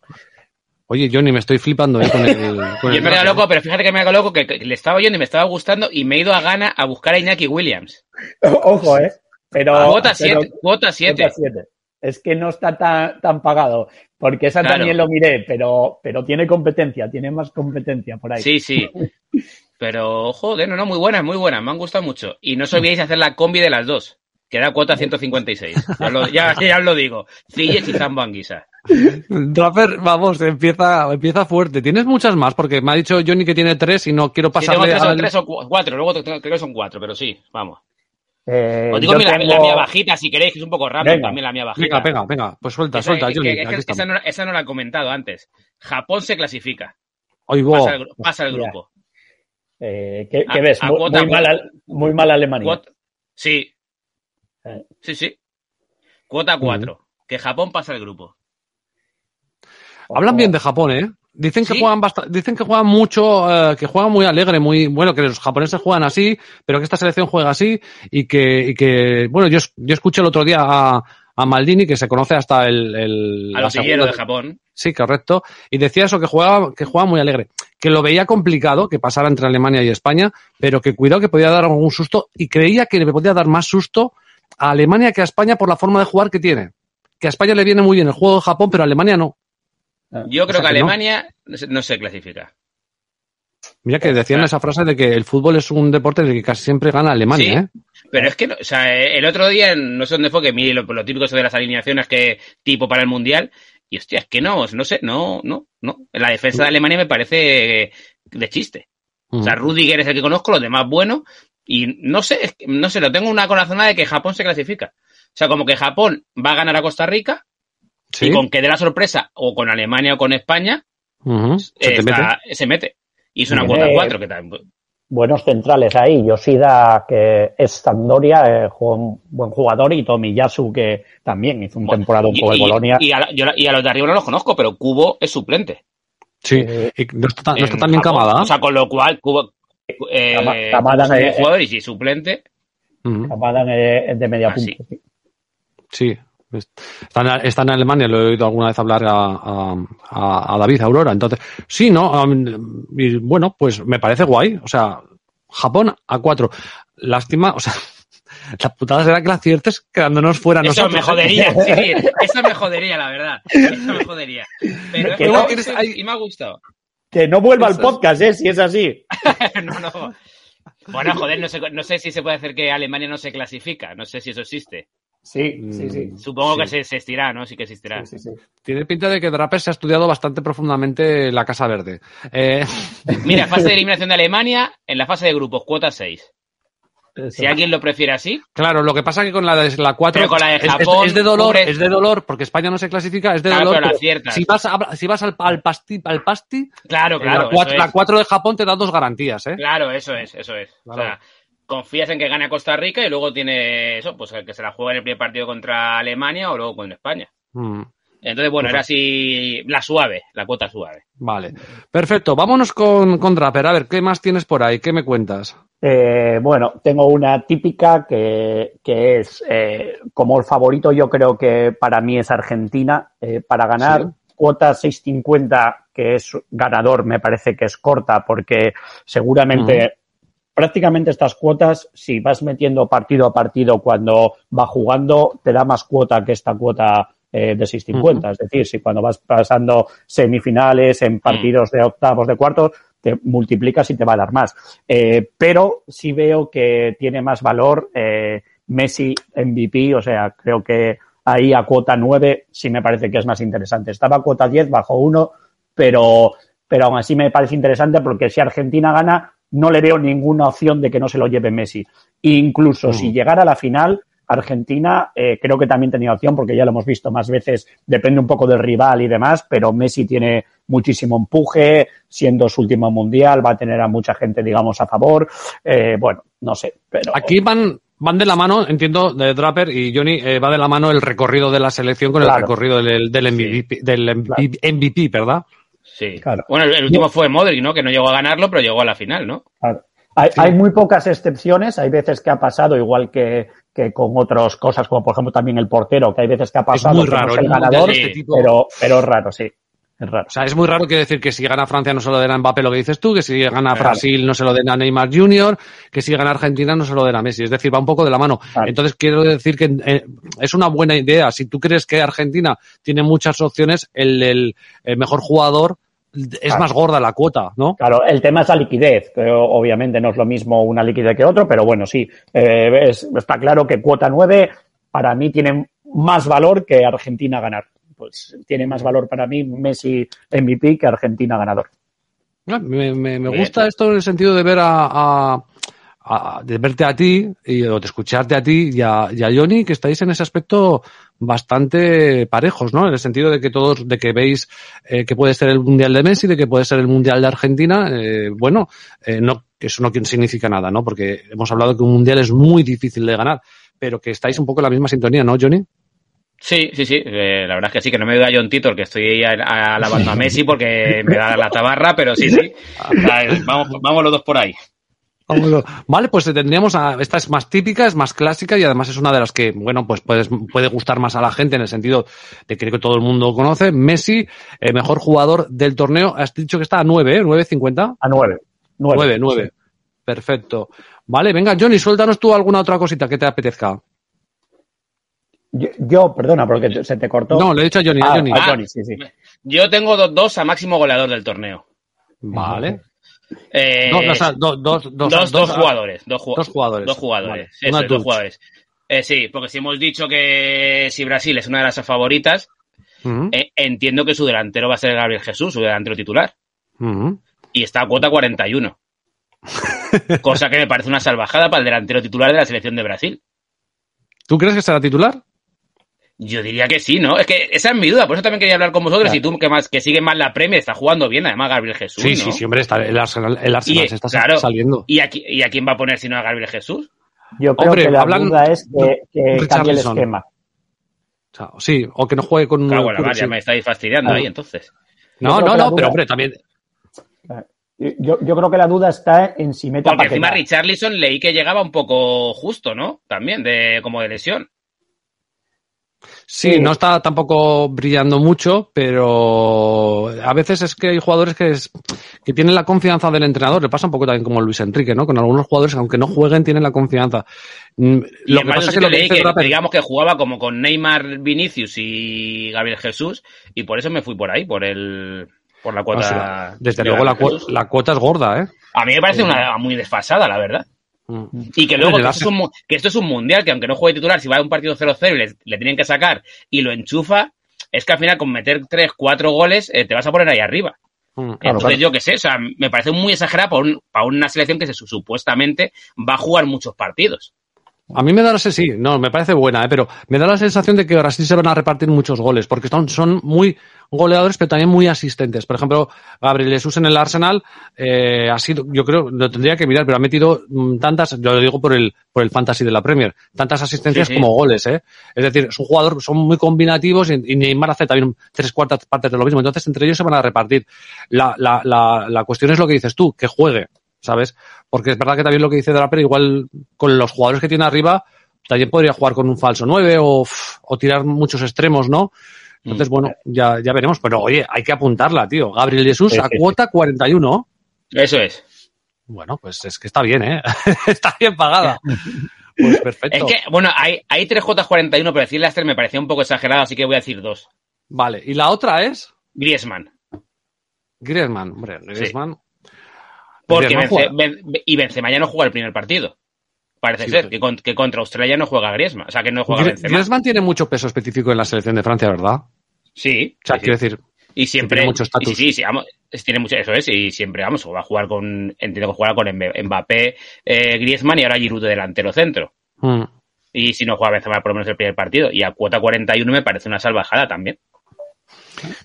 Oye, Johnny, me estoy flipando ¿eh? con el. con Yo el me he loco, pero fíjate que me he quedado loco que, que le estaba oyendo y me estaba gustando y me he ido a gana a buscar a Iñaki Williams. Ojo, ¿eh? Pero, Cuota pero- 7, cuota 7. Cuota siete. Es que no está tan, tan pagado, porque esa Claro. también lo miré, pero, pero tiene competencia, tiene más competencia por ahí. Sí, sí. Pero, joder, no, no, muy buenas, muy buenas, me han gustado mucho. Y no os olvidéis hacer la combi de las dos, que da cuota 156. Ya, lo, ya, ya os lo digo. Ziyech y Zambo Anguissa. Draper, vamos, empieza, empieza fuerte. ¿Tienes muchas más? Porque me ha dicho Johnny que tiene tres y no quiero Sí, tengo pasarle tres, o, al- tres o cu- cuatro, luego creo que son cuatro, pero sí, vamos. Eh, Os digo la, tengo- la mía bajita, si queréis, que es un poco Venga. también la mía bajita. Venga, venga, venga. Pues suelta, Esa- suelta, Johnny. que- aquí esa, no, esa no la he comentado antes. Japón se clasifica. Oigo. Pasa el, pasa el grupo. Eh, ¿qué, A- qué ves? a Muy, mal, muy mal Alemania. Cuota- sí. Sí, sí. Cuota 4. Que Japón pasa el grupo. Hablan bien de Japón, ¿eh? Dicen que ¿Sí? juegan dicen que juegan mucho, eh, que juegan muy alegre, muy bueno, que los japoneses juegan así, pero que esta selección juega así y que, y que bueno, yo, yo escuché el otro día a, a Maldini, que se conoce hasta el, el Al segunda- de Japón. Sí, correcto. Y decía eso, que jugaba, que jugaba muy alegre. Que lo veía complicado que pasara entre Alemania y España, pero que cuidado que podía dar algún susto y creía que le podía dar más susto a Alemania que a España por la forma de jugar que tiene. Que a España le viene muy bien el juego de Japón, pero a Alemania no. Yo creo que que. Alemania no se, no se clasifica. Mira que decían Claro. esa frase de que el fútbol es un deporte en el que casi siempre gana Alemania, ¿eh? Pero es que, no- o sea, el otro día, no sé dónde fue, que vi lo, lo típico eso de las alineaciones que tipo para el Mundial, y hostia, es que no, no sé, no, no, no. La defensa de Alemania me parece de chiste. O sea, Rudiger es el que conozco, los demás buenos, y no sé, es que- no sé, lo tengo una corazonada de que Japón se clasifica. O sea, como que Japón va a ganar a Costa Rica, Sí. y con que dé la sorpresa, o con Alemania o con España, Ujú. Se eh, te mete. está- se mete. Y es una cuota Eh, 4, que tal. Buenos centrales ahí. Yoshida, que es Sampdoria, eh, un buen jugador, y Tomiyasu, que también hizo una temporada un poco de Bolonia. Y, a, la- yo la- y a los de arriba no los conozco, pero Cubo es suplente. Sí. eh, Y no está, tan- no está tan bien camada. O sea, con lo cual, Cubo. Eh, Kamada es jugador y si es suplente. Ujú. Kamada eh, de media Ah, punta. sí. Sí. Está en, está en Alemania, lo he oído alguna vez hablar a, a- a- David Aurora. Entonces, sí, ¿no? Um, y bueno, pues me parece guay. O sea, Japón a cuatro. Lástima, o sea, la putada será que la aciertes quedándonos fuera Eso nosotros. me jodería, sí, sí. Eso me jodería, la verdad. Eso me jodería. Pero es Que no, y me ha gustado. Que no vuelva al podcast, ¿eh? Si es así. no, no. Bueno, joder, no sé, no sé si se puede hacer que Alemania no se clasifica. No sé si eso existe. Sí, sí, sí. Supongo Sí. que se, se estirá, ¿no? Sí que existirá. Sí, sí, sí. Tiene pinta de que Draper se ha estudiado bastante profundamente la Casa Verde. Eh, Mira, fase de eliminación de Alemania, en la fase de grupos, cuota 6. Si alguien lo prefiere así. Claro, lo que pasa que con la de la 4 Pero con la de es- es- Japón, es, de dolor, es de dolor, porque España no se clasifica, es de Claro, dolor. pero pero si vas, a- si vas al, al pasti, al pasti Claro, claro. la, 4, eso la es. 4 de Japón te da dos garantías, ¿eh? Claro, eso es, eso es. Claro. O sea, confías en que gane a Costa Rica y luego tiene eso, pues el que se la juega en el primer partido contra Alemania o luego con España. Mm, Entonces, bueno, era así la suave, la cuota suave. vale. Perfecto, vámonos con, con Draper. A ver, ¿qué más tienes por ahí? ¿Qué me cuentas? Eh, bueno, tengo una típica que, que es eh, como el favorito, yo creo que para mí es Argentina. Eh, para ganar Sí. cuota 6.50, que es ganador, me parece que es corta, porque seguramente prácticamente estas cuotas, si vas metiendo partido a partido cuando va jugando, te da más cuota que esta cuota eh, de 6.50. Es decir, si cuando vas pasando semifinales en partidos de octavos, de cuartos, te multiplicas y te va a dar más. Eh, pero sí veo que tiene más valor eh, Messi MVP, o sea, creo que ahí a cuota 9 sí me parece que es más interesante. Estaba a cuota 10 bajo 1, pero, pero aún así me parece interesante porque si Argentina gana, no le veo ninguna opción de que no se lo lleve Messi. Incluso si llegara a la final, Argentina eh, creo que también tenía opción porque ya lo hemos visto más veces, depende un poco del rival y demás, pero Messi tiene muchísimo empuje, siendo su último mundial, va a tener a mucha gente, digamos, a favor. Eh, bueno, no sé, pero Aquí van, van de la mano, entiendo, de Draper y Johnny, eh, va de la mano el recorrido de la selección con el recorrido del, del MVP, del MVP, MVP, ¿verdad? Sí. Claro. Bueno, el, el último fue Modric, ¿no? Que no llegó a ganarlo, pero llegó a la final, ¿no? Claro. Hay, hay muy pocas excepciones, hay veces que ha pasado, igual que, que con otras cosas, como por ejemplo también el portero, que hay veces que ha pasado muy que no raro, es el ganador, este tipo. pero, pero es raro, sí. Es raro. O sea, es muy raro que decir que si gana Francia no se lo den a Mbappé, lo que dices tú, que si gana Claro. Brasil no se lo den a Neymar Jr., que si gana Argentina no se lo den a Messi. Es decir, va un poco de la mano. Claro. Entonces, quiero decir que eh, es una buena idea. Si tú crees que Argentina tiene muchas opciones, el, el- el mejor jugador es Claro. más gorda la cuota, ¿no? Claro, el tema es la liquidez, que obviamente no es lo mismo una liquidez que otro, pero bueno, sí, eh, es- está claro que cuota 9 para mí tiene más valor que Argentina ganar. Pues tiene más valor para mí Messi MVP que Argentina ganador. Ah, Me, me- me Bien. gusta esto en el sentido de ver a, a- a- de verte a ti y o de escucharte a ti y a, y a Johnny que estáis en ese aspecto bastante parejos, ¿no? En el sentido de que todos, de que veis eh, que puede ser el mundial de Messi, de que puede ser el mundial de Argentina, eh, bueno, eh, no, que eso no significa nada, ¿no? Porque hemos hablado que un mundial es muy difícil de ganar, pero que estáis un poco en la misma sintonía, ¿no, Johnny? Sí, sí, sí. eh, la verdad es que sí, que no me doy a John Titor, que estoy a- a- alabando a Messi porque me da la tabarra, pero sí, sí. O sea, Vamos, vamos los dos por ahí. Vámonos. Vale, pues tendríamos a, esta es más típica, es más clásica y además es una de las que, bueno, pues puedes, puede gustar más a la gente en el sentido de que creo que todo el mundo conoce. Messi, eh, mejor jugador del torneo. Has dicho que está a 9, ¿eh? 9.50. A 9. 9, 9. Perfecto. Vale, venga, Johnny, suéltanos tú alguna otra cosita que te apetezca. Yo, yo, perdona, porque se te cortó. No, le he dicho a Johnny, a Ah, Johnny. a Johnny, sí, sí. Yo tengo 2-2 a máximo goleador del torneo. Vale. Eh, dos, dos, dos, dos jugadores. Dos, ju- dos jugadores. Dos jugadores. Vale. Eso dos jugadores. Eh, sí, porque si hemos dicho que si Brasil es una de las favoritas, eh, entiendo que su delantero va a ser Gabriel Jesús, su delantero titular. Y está a cuota 41. Cosa que me parece una salvajada para el delantero titular de la selección de Brasil. ¿Tú crees que será titular? Yo diría que sí, ¿no? Es que esa es mi duda, por eso también quería hablar con vosotros. Claro. Y tú, que más que sigues más la Premier, está jugando bien, además Gabriel Jesús. Sí, ¿no? sí, sí, hombre, está, el Arsenal, el Arsenal Y, se está claro, saliendo. ¿Y a, qui- ¿Y a quién va a poner si no a Gabriel Jesús? Yo creo Hombre, que la hablan- duda es que, que cambie el esquema. O sea, sí, o que no juegue con Claro, bueno, Curry, vale, ya sí. me estáis fastidiando Claro. ahí entonces. No, no, no, pero hombre, también. Yo, yo creo que la duda está en si mete a Porque encima. Richarlison leí que llegaba un poco justo, ¿no? También, de como de lesión. Sí, Sí. no está tampoco brillando mucho, pero a veces es que hay jugadores que, es- que tienen la confianza del entrenador. Le pasa un poco también como Luis Enrique, ¿no? Con algunos jugadores que aunque no jueguen tienen la confianza. Mm, Y Lo que pasa es que lo que digamos que jugaba como con Neymar, Vinicius y Gabriel Jesús, y por eso me fui por ahí, por el por la o cuota. desde de luego la, cu- la cuota es gorda, ¿eh? A mí me parece una muy desfasada, la verdad. Mm. Y que luego que esto, es un, mu- que esto es un mundial, que aunque no juegue titular, si va a un partido 0-0 y le, le tienen que sacar y lo enchufa, es que al final con meter 3, 4 goles eh, te vas a poner ahí arriba. Mm. Entonces, claro. yo qué sé, o sea, me parece muy exagerada para, un- para una selección que se, supuestamente va a jugar muchos partidos. A mí me da la sensación, sí, no, me parece buena, ¿eh? pero me da la sensación de que Brasil se van a repartir muchos goles, porque son, son muy goleadores, pero también muy asistentes. Por ejemplo, Gabriel Jesús en el Arsenal eh, ha sido, yo creo, lo tendría que mirar, pero ha metido mm, tantas, yo lo digo por el, por el fantasy de la Premier, tantas asistencias Sí, sí. como goles, ¿eh? Es decir, es un jugador, son muy combinativos y, y Neymar hace también tres cuartas partes de lo mismo, entonces entre ellos se van a repartir. La, la, la, la cuestión es lo que dices tú, que juegue, ¿sabes? Porque es verdad que también lo que dice Premier, igual con los jugadores que tiene arriba, también podría jugar con un falso 9 o, o tirar muchos extremos, ¿no? Entonces, Mm. bueno, ya, ya veremos. Pero oye, hay que apuntarla, tío. Gabriel Jesús a cuota 41. Eso es. Bueno, pues es que está bien, ¿eh? está bien pagada. Pues perfecto. Es que, bueno, hay, hay 3J41, pero decirle a Esther me parecía un poco exagerado, así que voy a decir dos. Vale, y la otra es Griezmann. Griezmann. Hombre, Griezmann. Porque juega. Ben- y Benzema ya no juega el primer partido. Parece Sí, ser que, con- que contra Australia no juega Griezmann. O sea, que no juega Benzema. Griezmann tiene mucho peso específico en la selección de Francia, ¿verdad? Sí. O sea, sí, quiero decir, Y siempre. tiene mucho y sí, sí, sí, vamos, es- tiene mucho, eso es, y siempre, vamos, va a jugar con, entiendo que jugará con Mb- Mbappé, eh, Griezmann y ahora Giroud de delantero centro. mm, Y si no juega Benzema por lo menos el primer partido. Y a cuota 41 me parece una salvajada también.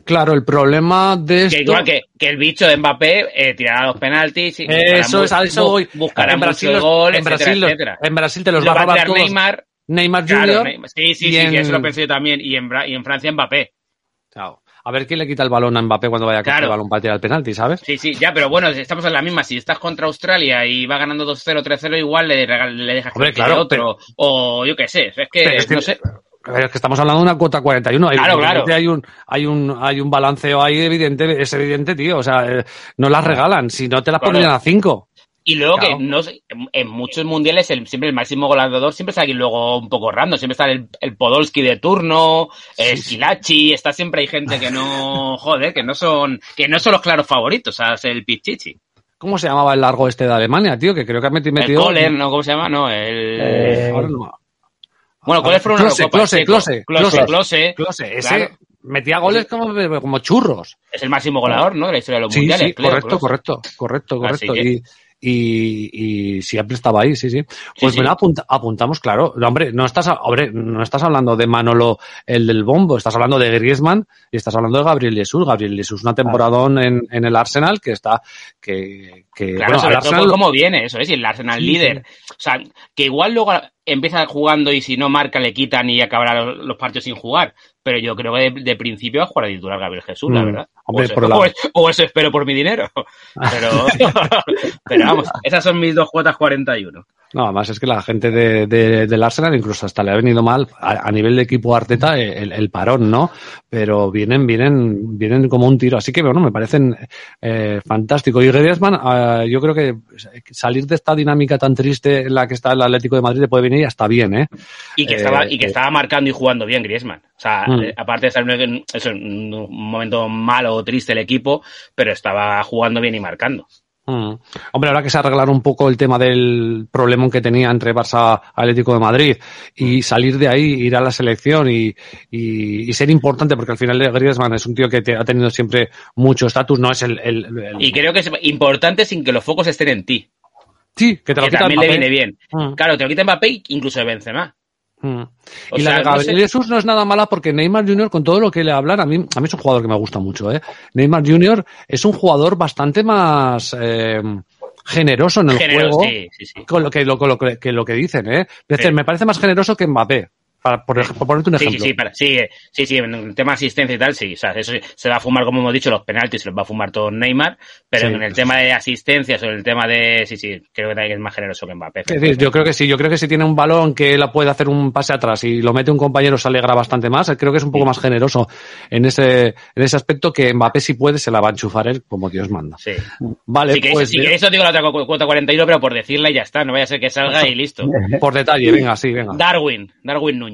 Claro, el problema de esto... Que igual que, que el bicho de Mbappé eh, tirará los penaltis. Y Eso es, a eso voy. Buscará en Brasil, mucho gol, en, etcétera, Brasil, etcétera. en Brasil te los Lo va a robar todos. Neymar. Neymar Claro, Junior. Neymar. Sí, sí, sí, en- sí, eso lo pensé yo también. Y en, y en Francia Mbappé. Claro. A ver quién le quita el balón a Mbappé cuando vaya a Claro. el balón para tirar el penalti, ¿sabes? Sí, sí, ya, pero bueno, estamos en la misma. Si estás contra Australia y va ganando 2-0, 3-0, igual le, le dejas Hombre, claro, otro. O yo qué sé. Es que, Pero es que- no sé. A ver, es que estamos hablando de una cuota 41. Claro, claro. Hay un, hay un, hay un balanceo ahí evidente, es evidente, tío. O sea, eh, no las regalan, si no te las Claro. pondrían a 5. Y luego Claro. que no en, muchos mundiales el, siempre el máximo goleador siempre está aquí luego un poco random. Siempre está el, el Podolski de turno, el Kilachi, está siempre hay gente que no, joder, que no son, que no son los claros favoritos, o sea, es el Pichichi. ¿Cómo se llamaba el largo este de Alemania, tío? Que creo que ha meti- El metido... Kohler, ¿no? ¿Cómo se llama? No, el... Eh, Ahora no- bueno, Kohler fue una Klose, Eurocopa, Klose, Checo. Klose, Klose, Klose. Klose. Klose, ese Claro. metía goles como, como churros. Es el máximo goleador, ¿no? De la historia de los Sí, mundiales. sí, creo, correcto, correcto, correcto, Así correcto. Y, y, siempre estaba ahí, sí, sí. Pues sí. bueno, apunta- apuntamos, claro. Hombre, no estás, hombre, no estás hablando de Manolo, el del bombo, estás hablando de Griezmann y estás hablando de Gabriel Jesús. Gabriel Jesús, una temporadón en, en el Arsenal que está, que, que Claro, bueno, sobre al todo Arsenal por cómo viene, eso es, y el Arsenal Sí, líder. O sea, que igual luego empieza jugando y si no marca le quitan y acabará los, los partidos sin jugar. Pero yo creo que de, de principio va a jugar de titular Gabriel Jesús, la Mm, verdad. hombre, o, eso, por la- o es- o eso espero por mi dinero. Pero, pero vamos, esas son mis dos cuotas 41. No, además es que la gente de, de- del Arsenal incluso hasta le ha venido mal a, a nivel de equipo Arteta el, el parón, ¿no? Pero vienen, vienen, vienen como un tiro. Así que bueno, me parecen eh, fantástico. Y Griezmann, eh, yo creo que salir de esta dinámica tan triste en la que está el Atlético de Madrid le puede venir y hasta bien, ¿eh? Y que, Eh, estaba, y que eh. estaba marcando y jugando bien Griezmann. O sea, Mm. aparte de estar en un, eso, en un momento malo o triste el equipo, pero estaba jugando bien y marcando. Mm. Hombre, ahora que se arreglaron un poco el tema del problema que tenía entre Barça Atlético de Madrid y salir de ahí, ir a la selección y, y, y ser importante, porque al final Griezmann es un tío que te- ha tenido siempre mucho estatus, no es el, el- el- Y creo que es importante sin que los focos estén en ti. sí, que te lo que quita también le viene bien. Mm, Claro, te lo quita Mbappé incluso de Benzema. Mm. Y sea, la de no Gabriel sé- Jesús no es nada mala porque Neymar Jr., con todo lo que le hablan, a mí, a mí es un jugador que me gusta mucho, ¿eh? Neymar Jr. es un jugador bastante más eh, generoso en el Generoso, juego. sí, sí, sí. con lo que lo, con lo que, que lo que dicen, ¿eh? Es decir, me parece más generoso que Mbappé. Para, por, ej- por ponerte un Sí, sí, ejemplo. sí, para- sí, eh, sí, sí, en el tema de asistencia y tal, sí, o sea, eso sí, se va a fumar, como hemos dicho, los penaltis se los va a fumar todo Neymar, pero Sí. en el tema de asistencias o en el tema de, sí, sí, creo que también es más generoso que Mbappé. Es decir, yo creo que sí, yo creo que si tiene un balón que la puede hacer un pase atrás y lo mete un compañero se alegra bastante más, creo que es un poco más generoso en ese, en ese aspecto que Mbappé si puede se la va a enchufar él como Dios manda. Sí. Vale, queréis, pues eh, queréis os digo la otra cu- cuota 41, pero por decirla y ya está, no vaya a ser que salga y listo. por detalle, venga, sí, venga. Darwin, Darwin Núñez.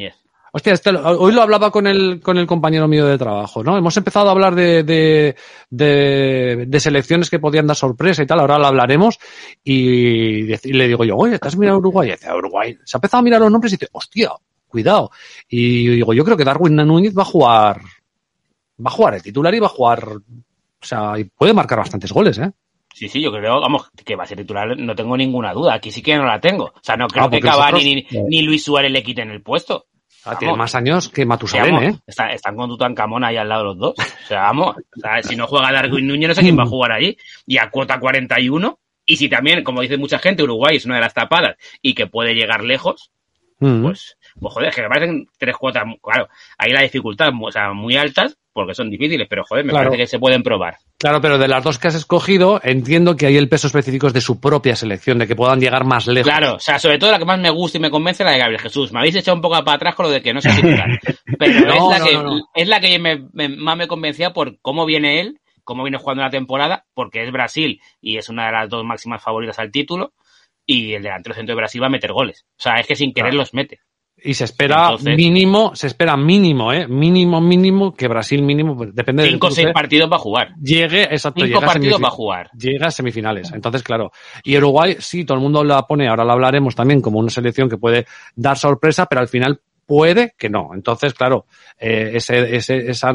Hostia, este hoy lo hablaba con el, con el compañero mío de trabajo, ¿no? Hemos empezado a hablar de, de, de, de selecciones que podían dar sorpresa y tal, ahora lo hablaremos, y, le digo yo, oye, ¿te has mirado Uruguay? Y dice, Uruguay. Se ha empezado a mirar los nombres y dice, hostia, cuidado. Y digo, yo creo que Darwin Núñez va a jugar, va a jugar el titular y va a jugar O sea, y puede marcar bastantes goles, ¿eh? Sí, sí, yo creo, vamos, que va a ser titular, no tengo ninguna duda. Aquí sí que no la tengo. O sea, no creo Ah, que Cavani nosotros- ni, ni Luis Suárez le quiten el puesto. Ah, tiene más años que Matusalén, ¿eh? está- están con Tutankamón ahí al lado los dos. O sea, vamos, o sea, si no juega Darwin Núñez, no sé quién va a jugar ahí. Y a cuota 41. Y si también, como dice mucha gente, Uruguay es una de las tapadas y que puede llegar lejos, Mm. pues, pues joder, es que me parecen tres cuotas, claro, ahí la dificultad, o sea, muy altas, porque son difíciles, pero joder, me Claro. parece que se pueden probar. Claro, pero de las dos que has escogido, entiendo que ahí el peso específico es de su propia selección, de que puedan llegar más lejos. Claro, o sea, sobre todo la que más me gusta y me convence es la de Gabriel Jesús. Me habéis echado un poco para atrás con lo de que no se titular. Pero No, es, la no, que, no. es la que me- me- más me convencía por cómo viene él, cómo viene jugando la temporada, porque es Brasil y es una de las dos máximas favoritas al título. Y el delantero centro de Brasil va a meter goles. O sea, es que sin querer Claro. los mete. Y se espera Entonces- mínimo, se espera mínimo, ¿eh? Mínimo, mínimo, que Brasil mínimo, pues, depende del Cinco o seis partidos va a jugar. llegue, exacto, Cinco llegue a partidos va a jugar. Llega a semifinales. Entonces, claro. Y Uruguay, sí, todo el mundo la pone, ahora la hablaremos también como una selección que puede dar sorpresa, pero al final puede que no. Entonces, claro, eh, ese, ese- esa,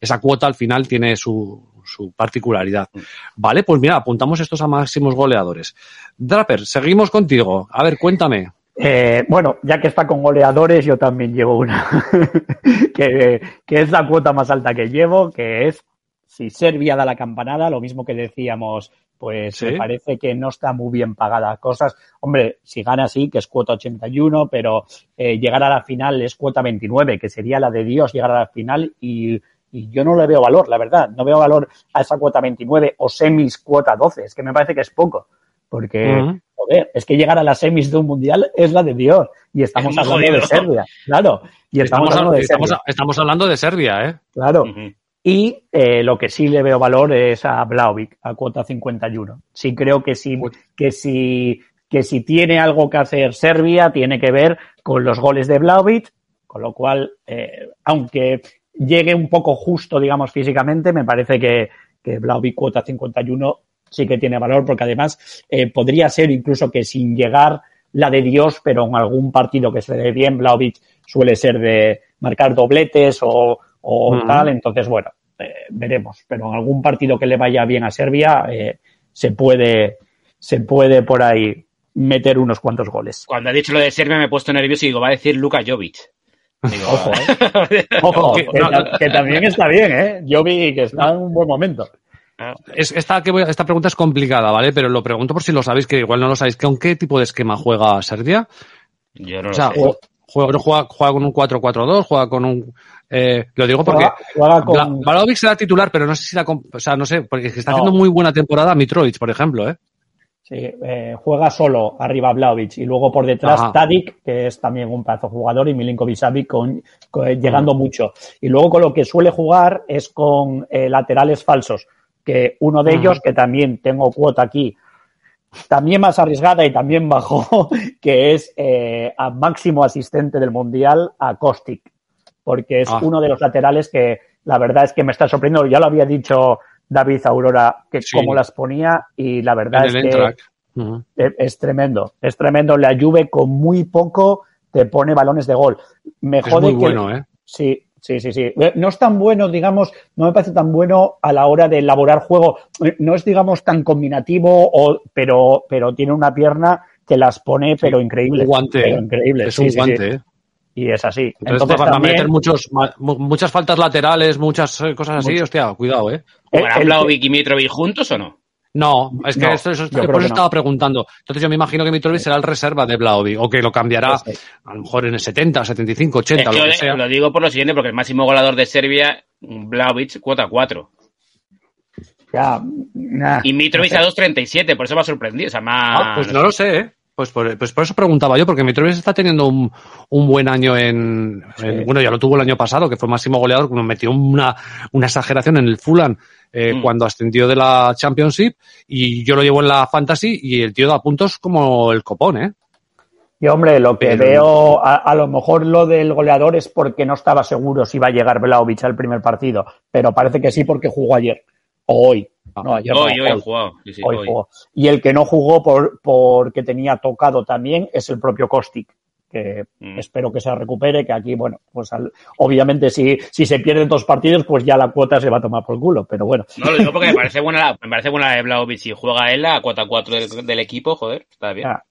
esa cuota al final tiene su, su particularidad. Vale, pues mira, apuntamos estos a máximos goleadores. Draper, seguimos contigo. A ver, cuéntame. Eh, bueno, ya que está con goleadores, yo también llevo una que, que es la cuota más alta que llevo, que es si Serbia da la campanada, lo mismo que decíamos, pues Sí. me parece que no está muy bien pagada cosas. Hombre, si gana sí, que es cuota 81, pero eh, llegar a la final es cuota 29, que sería la de Dios llegar a la final y, y yo no le veo valor, la verdad. No veo valor a esa cuota 29 o semis cuota 12, es que me parece que es poco. Porque. Joder, es que llegar a las semis de un mundial es la de Dios. Y estamos Es hablando de jodido. Serbia, claro. Y estamos, Estamos, hablando de estamos- Serbia, estamos hablando de Serbia, ¿eh? claro. Y eh, lo que sí le veo valor es a Blaovic, a cuota 51. Sí creo que sí, que si, que si tiene algo que hacer Serbia, tiene que ver con los goles de Blaovic, con lo cual, eh, aunque llegue un poco justo, digamos, físicamente, me parece que, que Blaovic cuota 51 sí que tiene valor, porque además eh, podría ser incluso que sin llegar la de Dios, pero en algún partido que se dé bien, Blaovic suele ser de marcar dobletes o, tal, entonces bueno, eh, veremos, pero en algún partido que le vaya bien a Serbia eh, se puede se puede por ahí meter unos cuantos goles. Cuando ha dicho lo de Serbia me he puesto nervioso y digo, va a decir Luka Jovic. Digo, Ojo, ¿eh? Ojo, Que- que, no, ta- que también está bien, ¿eh? Que está en un buen momento. Es, esta, que voy a- esta pregunta es complicada, ¿vale? Pero lo pregunto por si lo sabéis, que igual no lo sabéis. ¿Con qué tipo de esquema juega Serbia? Yo no O sea, lo sé. ju- juega, juega, juega con un 4-4-2, juega con un... Eh, lo digo porque con, será titular, pero no sé si la... O sea, no sé, porque es que está No. haciendo muy buena temporada Mitrovic, por ejemplo, ¿eh? sí, eh, juega solo arriba Vlaovic y luego por detrás Ajá. Tadic, que es también un pedazo jugador, y Milinkovic Savic con, con- eh, llegando Mm. mucho. Y luego con lo que suele jugar es con eh, laterales falsos, que uno de ellos, que también tengo cuota aquí, también más arriesgada y también bajó, que es eh, a máximo asistente del Mundial a Kostic, porque es Ah. uno de los laterales que la verdad es que me está sorprendiendo. Ya lo había dicho David Aurora, que Sí. cómo las ponía y la verdad En es que. Ujú. es, es tremendo, es tremendo. La Juve con muy poco te pone balones de gol. Me Es jode muy que bueno, ¿eh? Sí, sí, sí, sí. Eh, No es tan bueno, digamos, no me parece tan bueno a la hora de elaborar juego. Eh, No es, digamos, tan combinativo, o, pero, pero tiene una pierna que las pone, pero increíble. Un guante, Pero increíble. Es sí, un sí, sí. guante, ¿eh? Y es así. Entonces, Entonces, va a también, meter muchos, muchas faltas laterales, muchas cosas así, Mucho. hostia, cuidado, ¿eh? el- ¿Jugarán el- Vlahovic y Mitrovic juntos o no? No, es que No, esto, eso, yo creo por que eso no. estaba preguntando. Entonces yo me imagino que Mitrovic será el reserva de Vlahovic, o que lo cambiará Sí, a lo mejor en el 70, 75, 80, Es que lo que lo, sea. lo digo por lo siguiente, porque el máximo goleador de Serbia, Vlahovic, cuota 4. ya, nah, Y Mitrovic no sé. a 2.37, por eso me ha sorprendido. O sea, más... Ah, pues no lo sé, ¿eh? Pues por, pues por eso preguntaba yo, porque Mitrovic está teniendo un, un buen año en. Bueno, ya lo tuvo el año pasado, que fue máximo goleador, como metió una, una exageración en el Fulham eh, Mm. cuando ascendió de la Championship, y yo lo llevo en la Fantasy, y el tío da puntos como el copón, ¿eh? Y hombre, lo que Pero- veo, a, a lo mejor lo del goleador es porque no estaba seguro si iba a llegar Vlaovic al primer partido, pero parece que sí porque jugó ayer. O hoy. No, ayer no, Hoy, hoy hoy. jugado. Sí, sí, Hoy hoy. jugó. Y el que no jugó por, porque tenía tocado también es el propio Kostic. que mm. espero que se recupere, que aquí, bueno, pues obviamente si, si se pierden dos partidos, pues ya la cuota se va a tomar por el culo, pero bueno. No, lo digo porque me parece buena, me parece buena de Blaovic si juega él a cuota 4 del, equipo, joder, está bien. Ah.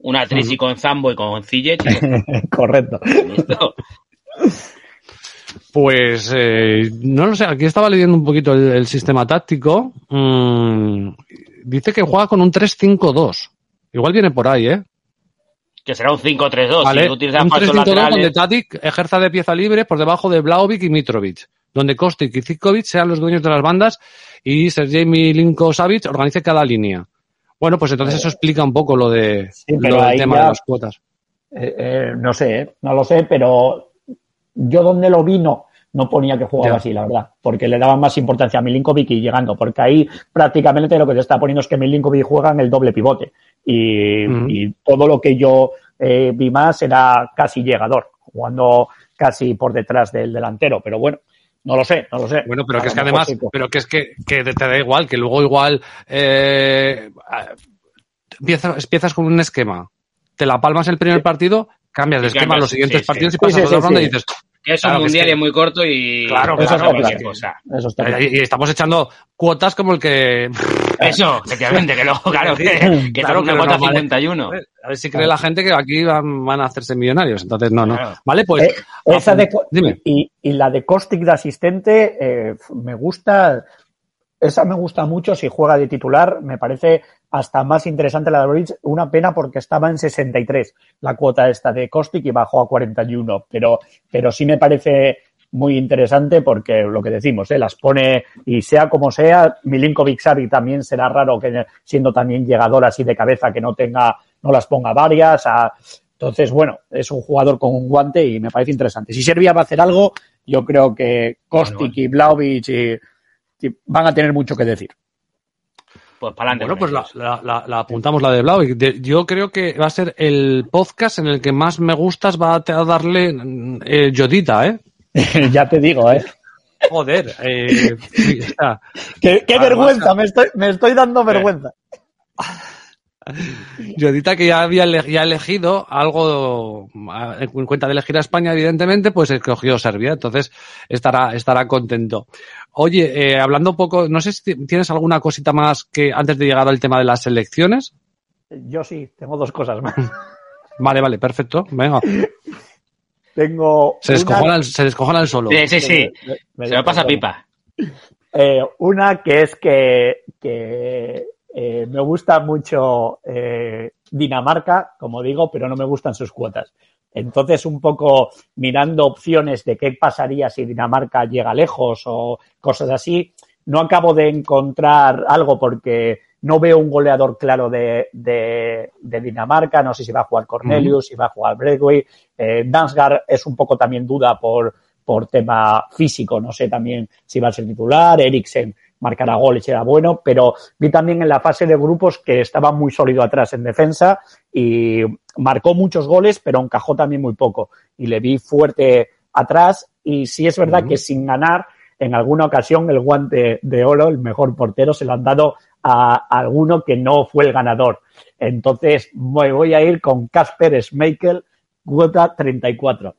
Una Trisi con Zambo y con Cille, Correcto. Pues eh, no lo sé, aquí estaba leyendo un poquito el, sistema táctico. Mm, dice que juega con un 3-5-2. Igual viene por ahí, ¿eh? Que será un 5-3-2. Vale, si un 3-5-2 donde Tadic ejerza de pieza libre por debajo de Blaovic y Mitrovic. Donde Kostic y Zikovic sean los dueños de las bandas y Sergej Milinko-Savic organice cada línea. Bueno, pues entonces eso explica un poco lo, de, lo del tema de las cuotas. Eh, eh, no sé, no lo sé, pero yo donde lo vino no. Ponía que jugaba así, la verdad, porque le daba más importancia a Milinkovic y llegando, porque ahí prácticamente lo que se está poniendo es que Milinkovic juega en el doble pivote. Y, todo lo que yo eh, vi más era casi llegador, jugando casi por detrás del delantero, pero bueno, no lo sé, no lo sé. Bueno, pero que es que además, pero que es que, que, te da igual, que luego igual eh, empiezas, con un esquema, te la palmas el primer partido, cambias de esquema a los siguientes partidos y pasas a otra ronda y dices, es un mundial y es muy corto y. Claro, claro, cualquier cosa. Eso está y, estamos echando cuotas como el que. Eso, efectivamente, que luego, claro, que, que claro, una cuota 51. A ver si cree la gente que aquí van, a hacerse millonarios. Entonces, no, no. Vale, pues. Eh, esa de, dime. Y, y, la de Costic de asistente, eh, me gusta. Esa me gusta mucho si juega de titular. Me parece hasta más interesante la de Bridge. Una pena porque estaba en 63 la cuota esta de Kostic y bajó a 41. Pero, pero sí me parece muy interesante porque lo que decimos, ¿eh? las pone y sea como sea, Milinkovic Savic también será raro que siendo también llegador así de cabeza que no tenga, no las ponga varias. entonces, bueno, es un jugador con un guante y me parece interesante. Si Serbia va a hacer algo, yo creo que Kostic y Blaovic van a tener mucho que decir. Pues para adelante. Bueno, pues la, apuntamos la de Blau. Yo creo que va a ser el podcast en el que más me gustas va a darle eh, Yodita, ¿eh? ya te digo, ¿eh? Joder. Eh, qué, vergüenza, me estoy, me estoy dando vergüenza. Yodita que ya había ya elegido algo en cuenta de elegir a España, evidentemente, pues escogió Serbia, entonces estará, estará contento. Oye, eh, hablando un poco, no sé si tienes alguna cosita más que antes de llegar al tema de las elecciones. Yo sí, tengo dos cosas más. Vale, vale, perfecto. Venga. Tengo. Se descojona, el, se el solo. Sí, sí, sí. se me pasa pipa. Eh, una que es que, que eh, me gusta mucho eh, Dinamarca, como digo, pero no me gustan sus cuotas. Entonces, un poco mirando opciones de qué pasaría si Dinamarca llega lejos o cosas así, no acabo de encontrar algo porque no veo un goleador claro de, Dinamarca. No sé si va a jugar Cornelius, si va a jugar Bredway. Eh, Dansgaard es un poco también duda por, por tema físico. No sé también si va a ser titular. Eriksen marcará goles, era bueno, pero vi también en la fase de grupos que estaba muy sólido atrás en defensa y marcó muchos goles, pero encajó también muy poco. Y le vi fuerte atrás y sí es verdad que sin ganar, en alguna ocasión el guante de oro, el mejor portero, se lo han dado a, alguno que no fue el ganador. Entonces me voy a ir con Casper Schmeichel, cuota 34.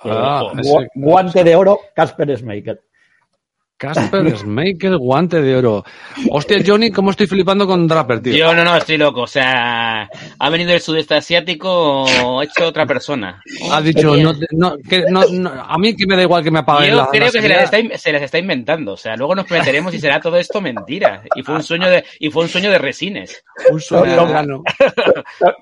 Ah, guante de oro, Casper Schmeichel. Casper Schmeichel, guante de oro. Hostia, Johnny, ¿cómo estoy flipando con Draper, tío? Yo no, no, estoy loco. O sea, ha venido del sudeste asiático hecho otra persona. Ha dicho, no, no, que, no, a mí que me da igual que me apaguen Yo creo que se les, está, se les, está, inventando. O sea, luego nos meteremos y será todo esto mentira. Y fue un sueño de, y fue un sueño de resines. Un sueño de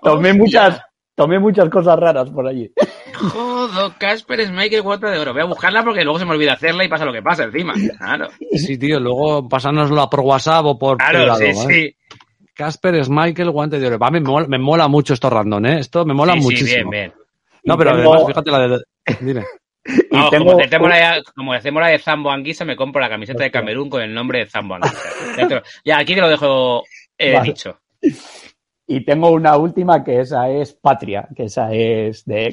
Tomé muchas, tomé muchas cosas raras por allí. Joder, Casper es Michael Guata de Oro. Voy a buscarla porque luego se me olvida hacerla y pasa lo que pasa encima. Claro. Sí, tío, luego pasárnosla por WhatsApp o por claro, sí, sí. Casper es Michael Guante de Oro. Va, me, mola, me mola mucho esto random, ¿eh? Esto me mola muchísimo. Sí, bien, bien. No, pero además, fíjate la de... Dime. No, como, hacemos la, como hacemos la de Zambo Anguisa, me compro la camiseta de Camerún con el nombre de Zambo Anguisa. ya, aquí te lo dejo eh, dicho. Y tengo una última que esa es Patria, que esa es de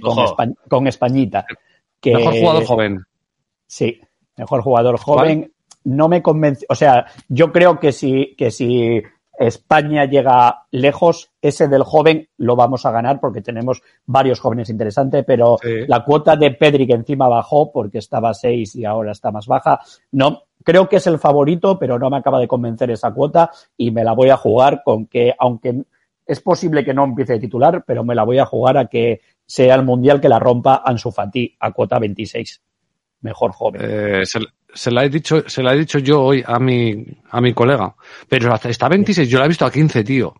con, Españita. Que, mejor jugador joven. Sí, mejor jugador joven. No me convence, o sea, yo creo que si, que si España llega lejos, ese del joven lo vamos a ganar porque tenemos varios jóvenes interesantes, pero Sí. la cuota de Pedri que encima bajó porque estaba a 6 y ahora está más baja, no, creo que es el favorito, pero no me acaba de convencer esa cuota y me la voy a jugar con que, aunque es posible que no empiece de titular, pero me la voy a jugar a que sea el mundial que la rompa Ansu Fati a cuota 26. Mejor joven. Eh, se, se la he dicho, se la he dicho yo hoy a mi, a mi colega. Pero hasta- está a 26, yo la he visto a 15, tío.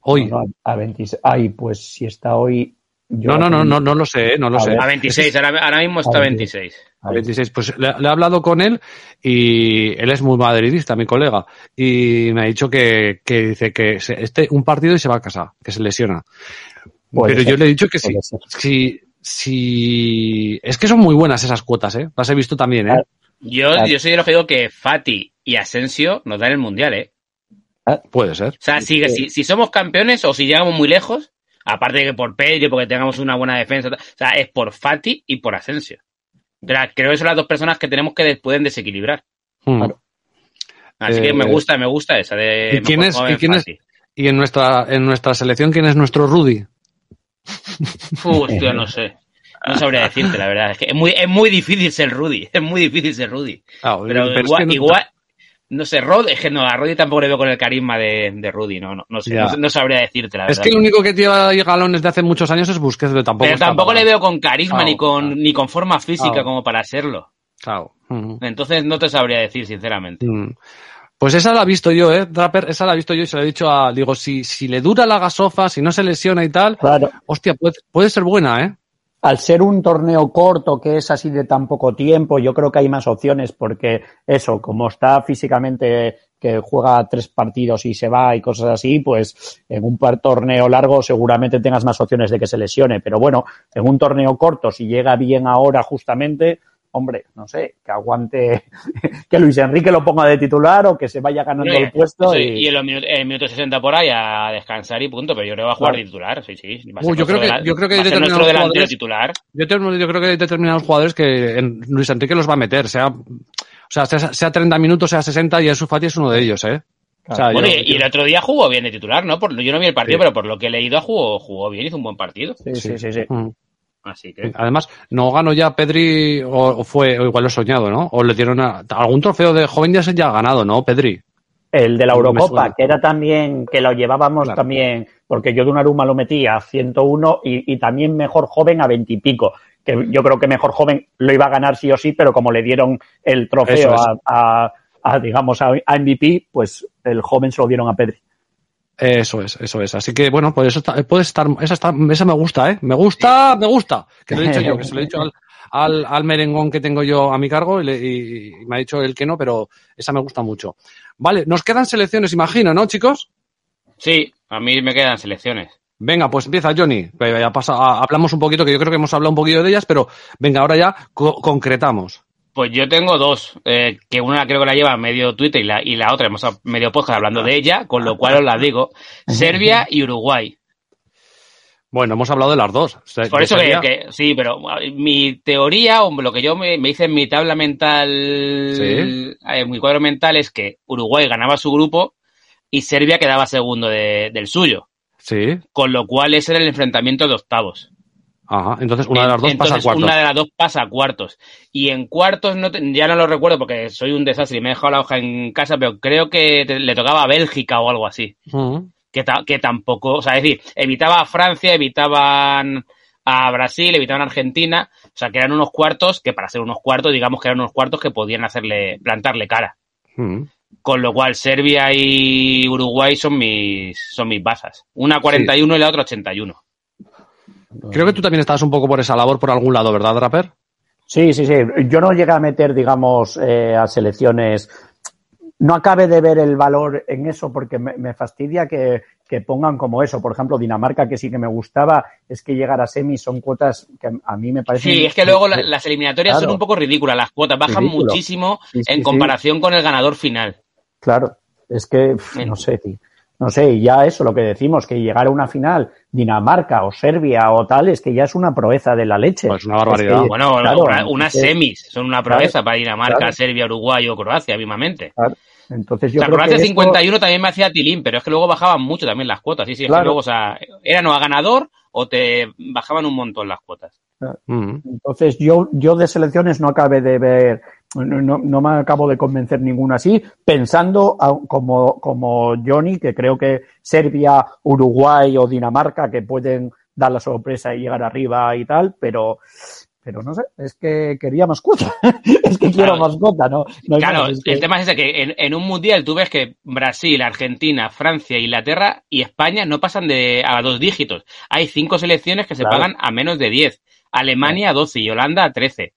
Hoy. No, no, a 26. Ay, pues si está hoy. Yo No, no, no, no, no lo sé, eh, no lo A sé. A 26, ahora, ahora mismo está A a 26. 26. A 26. Pues le, le he hablado con él y él es muy madridista, mi colega. Y me ha dicho que, que dice que se- este un partido y se va a casa, que se lesiona. Puede Pero ser, yo le he dicho que sí. Si, si, es que son muy buenas esas cuotas, ¿eh? Las he visto también, ¿eh? Yo, Claro. yo soy de los que digo que Fati y Asensio nos dan el mundial, ¿eh? Puede ser. O sea, si, si, si somos campeones o si llegamos muy lejos, aparte de que por Pedri, porque tengamos una buena defensa, o sea, es por Fati y por Asensio. Pero creo que son las dos personas que tenemos que des- pueden desequilibrar. Mm. Claro. Así Eh, que me gusta, me gusta esa de ¿y quién es- y quién es-. Y en nuestra, en nuestra selección, ¿quién es nuestro Rudy? Hostia, no sé. No sabría decirte, la verdad. Es que es muy, es muy difícil ser Rudy. Es muy difícil ser Rudy. Ah, Pero, igual, que no- igual, no sé, Rod, es que no, a Rudy tampoco le veo con el carisma de, de Rudy, no, no, no sé, Ya. no, no sabría decirte, la Es verdad. que el único que lleva ahí galones de hace muchos años es Busquets, pero tampoco. Pero tampoco le veo con carisma Claro, ni con claro. ni con forma física Claro. como para serlo. Claro. Entonces no te sabría decir, sinceramente. Mm. Pues esa la he visto yo, ¿eh? Draper, esa la he visto yo y se la he dicho a. Digo, si, si le dura la gasofa, si no se lesiona y tal, Claro. hostia, puede, puede ser buena, ¿eh? Al ser un torneo corto que es así de tan poco tiempo, yo creo que hay más opciones porque eso, como está físicamente que juega tres partidos y se va y cosas así, pues en un torneo largo seguramente tengas más opciones de que se lesione. Pero bueno, en un torneo corto, si llega bien ahora justamente, hombre, no sé, que aguante, que Luis Enrique lo ponga de titular o que se vaya ganando el puesto. eso, y- y en los minutos, en el minuto 60 por ahí a descansar y punto, pero yo creo que va a jugar Claro. de titular, sí, sí. Uy, ser yo creo que- yo creo que hay determinados jugadores- titular. Yo, tengo- yo creo que hay determinados jugadores que en Luis Enrique los va a meter, sea, o sea, sea, sea 30 minutos, sea 60, y Ansu Fati es uno de ellos, ¿eh? O sea, Bueno, y, y el otro día jugó bien de titular, ¿no? Por, yo no vi el partido, Sí. pero por lo que he leído jugó, jugó bien, hizo un buen partido. sí, sí, sí, sí. Mm. Así que. Además, no ganó ya Pedri, o, o fue, o igual lo he soñado, ¿no? O le dieron a- algún trofeo de joven ya se ya ha ganado, ¿no? Pedri. El de la Eurocopa, que era también, que lo llevábamos Claro. también, porque yo de una Aruma lo metí a 101 y, y también mejor joven a 20 y pico. Que yo creo que mejor joven lo iba a ganar sí o sí, pero como le dieron el trofeo es. a, a- a, digamos, a, a MVP, pues el joven se lo dieron a Pedri. Eso es, eso es. Así que, bueno, pues eso está, puede estar, esa está, esa me gusta, ¿eh? Me gusta, me gusta. Que lo he dicho yo, que se lo he dicho al, al, al merengón que tengo yo a mi cargo y, le- y- y me ha dicho él que no, pero esa me gusta mucho. Vale, nos quedan selecciones, imagino, ¿no, chicos? Sí, a mí me quedan selecciones. Venga, pues empieza Johnny. Ya pasa, hablamos un poquito, que yo creo que hemos hablado un poquito de ellas, pero venga, ahora ya co- concretamos. Pues yo tengo dos, eh, que una creo que la lleva medio Twitter y la, y la otra hemos medio podcast hablando de ella, con lo cual os la digo. Serbia y Uruguay. Bueno, hemos hablado de las dos. Por eso que, que- sí, pero mi teoría o lo que yo me, me hice en mi tabla mental, Sí. en mi cuadro mental es que Uruguay ganaba su grupo y Serbia quedaba segundo de- del suyo. Sí, Con lo cual ese era el enfrentamiento de octavos. Ajá. Entonces una de las dos Entonces, pasa a cuartos. Una de las dos pasa a cuartos. Y en cuartos no te- ya no lo recuerdo porque soy un desastre y me he dejado la hoja en casa, pero creo que te- le tocaba a Bélgica o algo así. Que, ta- que tampoco, o sea, es decir, evitaba a Francia, evitaban a Brasil, evitaban a Argentina, o sea, que eran unos cuartos que para ser unos cuartos, digamos que eran unos cuartos que podían hacerle, plantarle cara. Con lo cual Serbia y Uruguay son mis, son mis basas. Una 41 y la otra 81. Creo que tú también estabas un poco por esa labor por algún lado, ¿verdad, Draper? Sí, sí, sí. Yo no llegué a meter, digamos, eh, a selecciones. No acabe de ver el valor en eso porque me, me fastidia que, que pongan como eso. Por ejemplo, Dinamarca, que sí que me gustaba, es que llegar a semis son cuotas que a mí me parecen. Sí, es que luego la- las eliminatorias Claro. son un poco ridículas, las cuotas bajan Ridículo. muchísimo Sí, sí, en sí. comparación con el ganador final. Claro, es que no sé, tío. No sé, y ya eso, lo que decimos, que llegar a una final, Dinamarca o Serbia o tal, es que ya es una proeza de la leche. Pues una barbaridad. Es Bueno, claro, una- unas semis son una proeza para Dinamarca, claro. Serbia, Uruguay o Croacia, mismamente. Claro. Entonces yo o sea, creo Croacia que 51 también me hacía tilín, pero es que luego bajaban mucho también las cuotas. Sí, sí, es que luego, o sea, eran o a ganador o te bajaban un montón las cuotas. Mm. Entonces yo, yo de selecciones no acabé de ver, no, no- me acabo de convencer ninguna así, pensando a- como, como Johnny, que creo que Serbia, Uruguay o Dinamarca que pueden dar la sorpresa y llegar arriba y tal, pero, pero no sé, es que quería mascota, es que quiero Claro. mascota, ¿no? no Claro, es que- el tema es ese que en, en un mundial tú ves que Brasil, Argentina, Francia, Inglaterra y España no pasan de a dos dígitos. Hay cinco selecciones que se Claro. pagan a menos de 10. Alemania a 12 y Holanda a 13.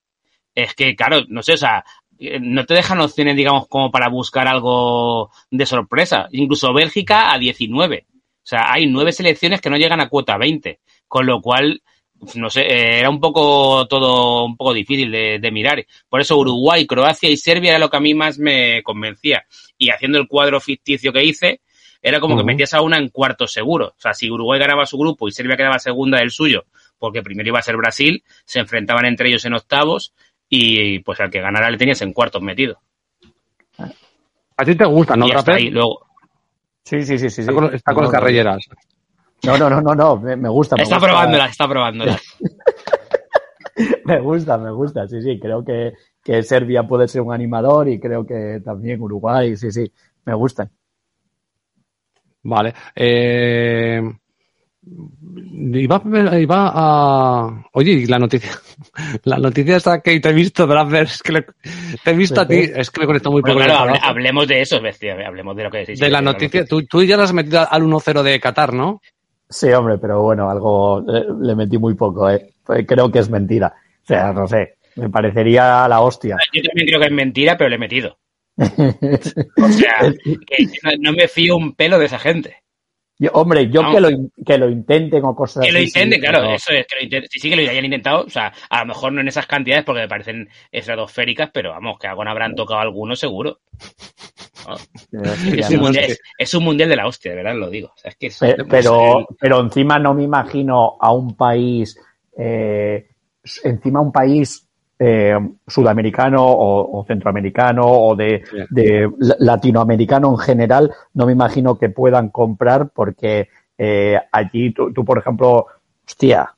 Es que, claro, no sé, o sea, eh, no te dejan opciones, digamos, como para buscar algo de sorpresa. Incluso Bélgica a 19. O sea, hay nueve selecciones que no llegan a cuota 20. Con lo cual, no sé, eh, era un poco todo un poco difícil de, de mirar. Por eso Uruguay, Croacia y Serbia era lo que a mí más me convencía. Y haciendo el cuadro ficticio que hice, era como que metías a una en cuarto seguro. O sea, si Uruguay ganaba su grupo y Serbia quedaba segunda del suyo, porque primero iba a ser Brasil, se enfrentaban entre ellos en octavos y pues al que ganara le tenías en cuartos metido. A ti te gusta, ¿no, Draper? Luego, Sí, sí, sí, sí. Está con, está con No, las carrilleras. No, no, no, no, no, me, me gusta. me está gusta. probándola, está probándola. Me gusta, me gusta, sí, sí, creo que, que Serbia puede ser un animador y creo que también Uruguay, sí, sí, me gustan. Vale. Eh, iba, iba a. Oye, y la noticia. La noticia esta que te he visto, Draper, es que le- te he visto a ti, es que me conecto muy Bueno, poco. claro, hable- hablemos de eso, bestia, hablemos de lo que sí, de la noticia, tú, tú ya la has metido al 1-0 de Qatar, ¿no? Sí, hombre, pero bueno, algo eh, le metí muy poco, eh. Pues Creo que es mentira. O sea, no sé, me parecería la hostia. Yo también creo que es mentira, pero le he metido. O sea, que no, no me fío un pelo de esa gente. Yo- hombre, yo No. que lo, que lo intenten o cosas Que lo así, sí, intenten, claro, pero- eso es, que lo intenten. Sí, sí que lo hayan intentado, o sea, a lo mejor no en esas cantidades porque me parecen estratosféricas, pero vamos, que algo no habrán tocado alguno seguro. Hostia, es, un mundial, es, es un mundial de la hostia, de verdad lo digo. O sea, es que es- Pe- Pero, pero encima no me imagino a un país, eh, encima un país eh, sudamericano o, o centroamericano o de, Sí. de la- latinoamericano en general, no me imagino que puedan comprar porque eh, allí tú, tú, por ejemplo, hostia,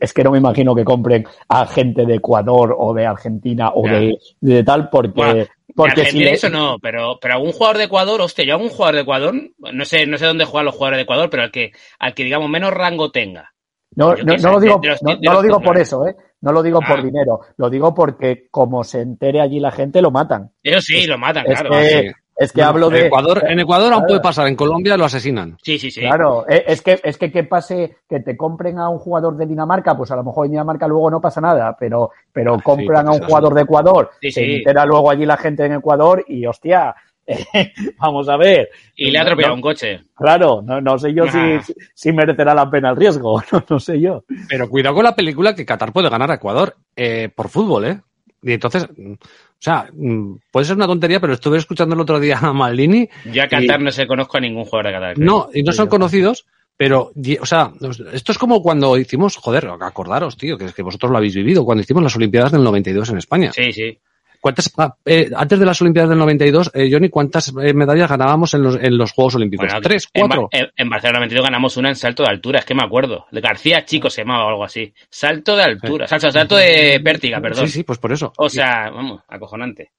es que no me imagino que compren a gente de Ecuador o de Argentina o de, de tal porque... Bueno, porque si le- eso no, pero, pero algún jugador de Ecuador, hostia, yo algún jugador de Ecuador, no sé, no sé dónde juegan los jugadores de Ecuador, pero al que, al que digamos menos rango tenga. No, no, no lo digo, no, no lo digo por eso, ¿eh? No lo digo por Ah. dinero, lo digo porque como se entere allí la gente lo matan. Eso sí, lo matan, Es claro. que, sí. es que No, hablo en de... Ecuador, en Ecuador aún puede pasar, en Colombia lo asesinan. Sí, sí, sí. Claro, eh, es que, es que que pase que te compren a un jugador de Dinamarca, pues a lo mejor en Dinamarca luego no pasa nada, pero, pero sí, compran a un jugador de Ecuador, Sí, se sí. entera luego allí la gente en Ecuador y hostia, vamos a ver. Y le ha atropellado No, un coche. Claro, no, no sé yo si, si, si merecerá la pena el riesgo, no, no sé yo. Pero cuidado con la película que Qatar puede ganar a Ecuador eh, por fútbol, ¿eh? Y entonces, o sea, mm, puede ser una tontería, pero estuve escuchando el otro día a Maldini. Yo a Qatar no se conozco a ningún jugador de Qatar. creo. No, y no son conocidos, pero, o sea, esto es como cuando hicimos, joder, acordaros, tío, que es que vosotros lo habéis vivido, cuando hicimos las Olimpiadas del 92 en España. Sí, sí. ¿Cuántas, ah, eh, antes de las Olimpiadas del 92, eh, Johnny, ¿cuántas eh, medallas ganábamos en los, en los Juegos Olímpicos? Bueno, ¿Tres? en ¿Cuatro? En, en Barcelona 92 ganamos una en salto de altura, es que me acuerdo. De García Chico se llamaba o algo así. Salto de altura, salto, salto de vértiga, perdón. Sí, sí, pues por eso. O sea, vamos, acojonante.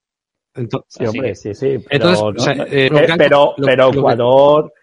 Entonces, Sí, hombre, sí, sí. Pero, Entonces, no- o sea, no- eh, han- pero, Ecuador,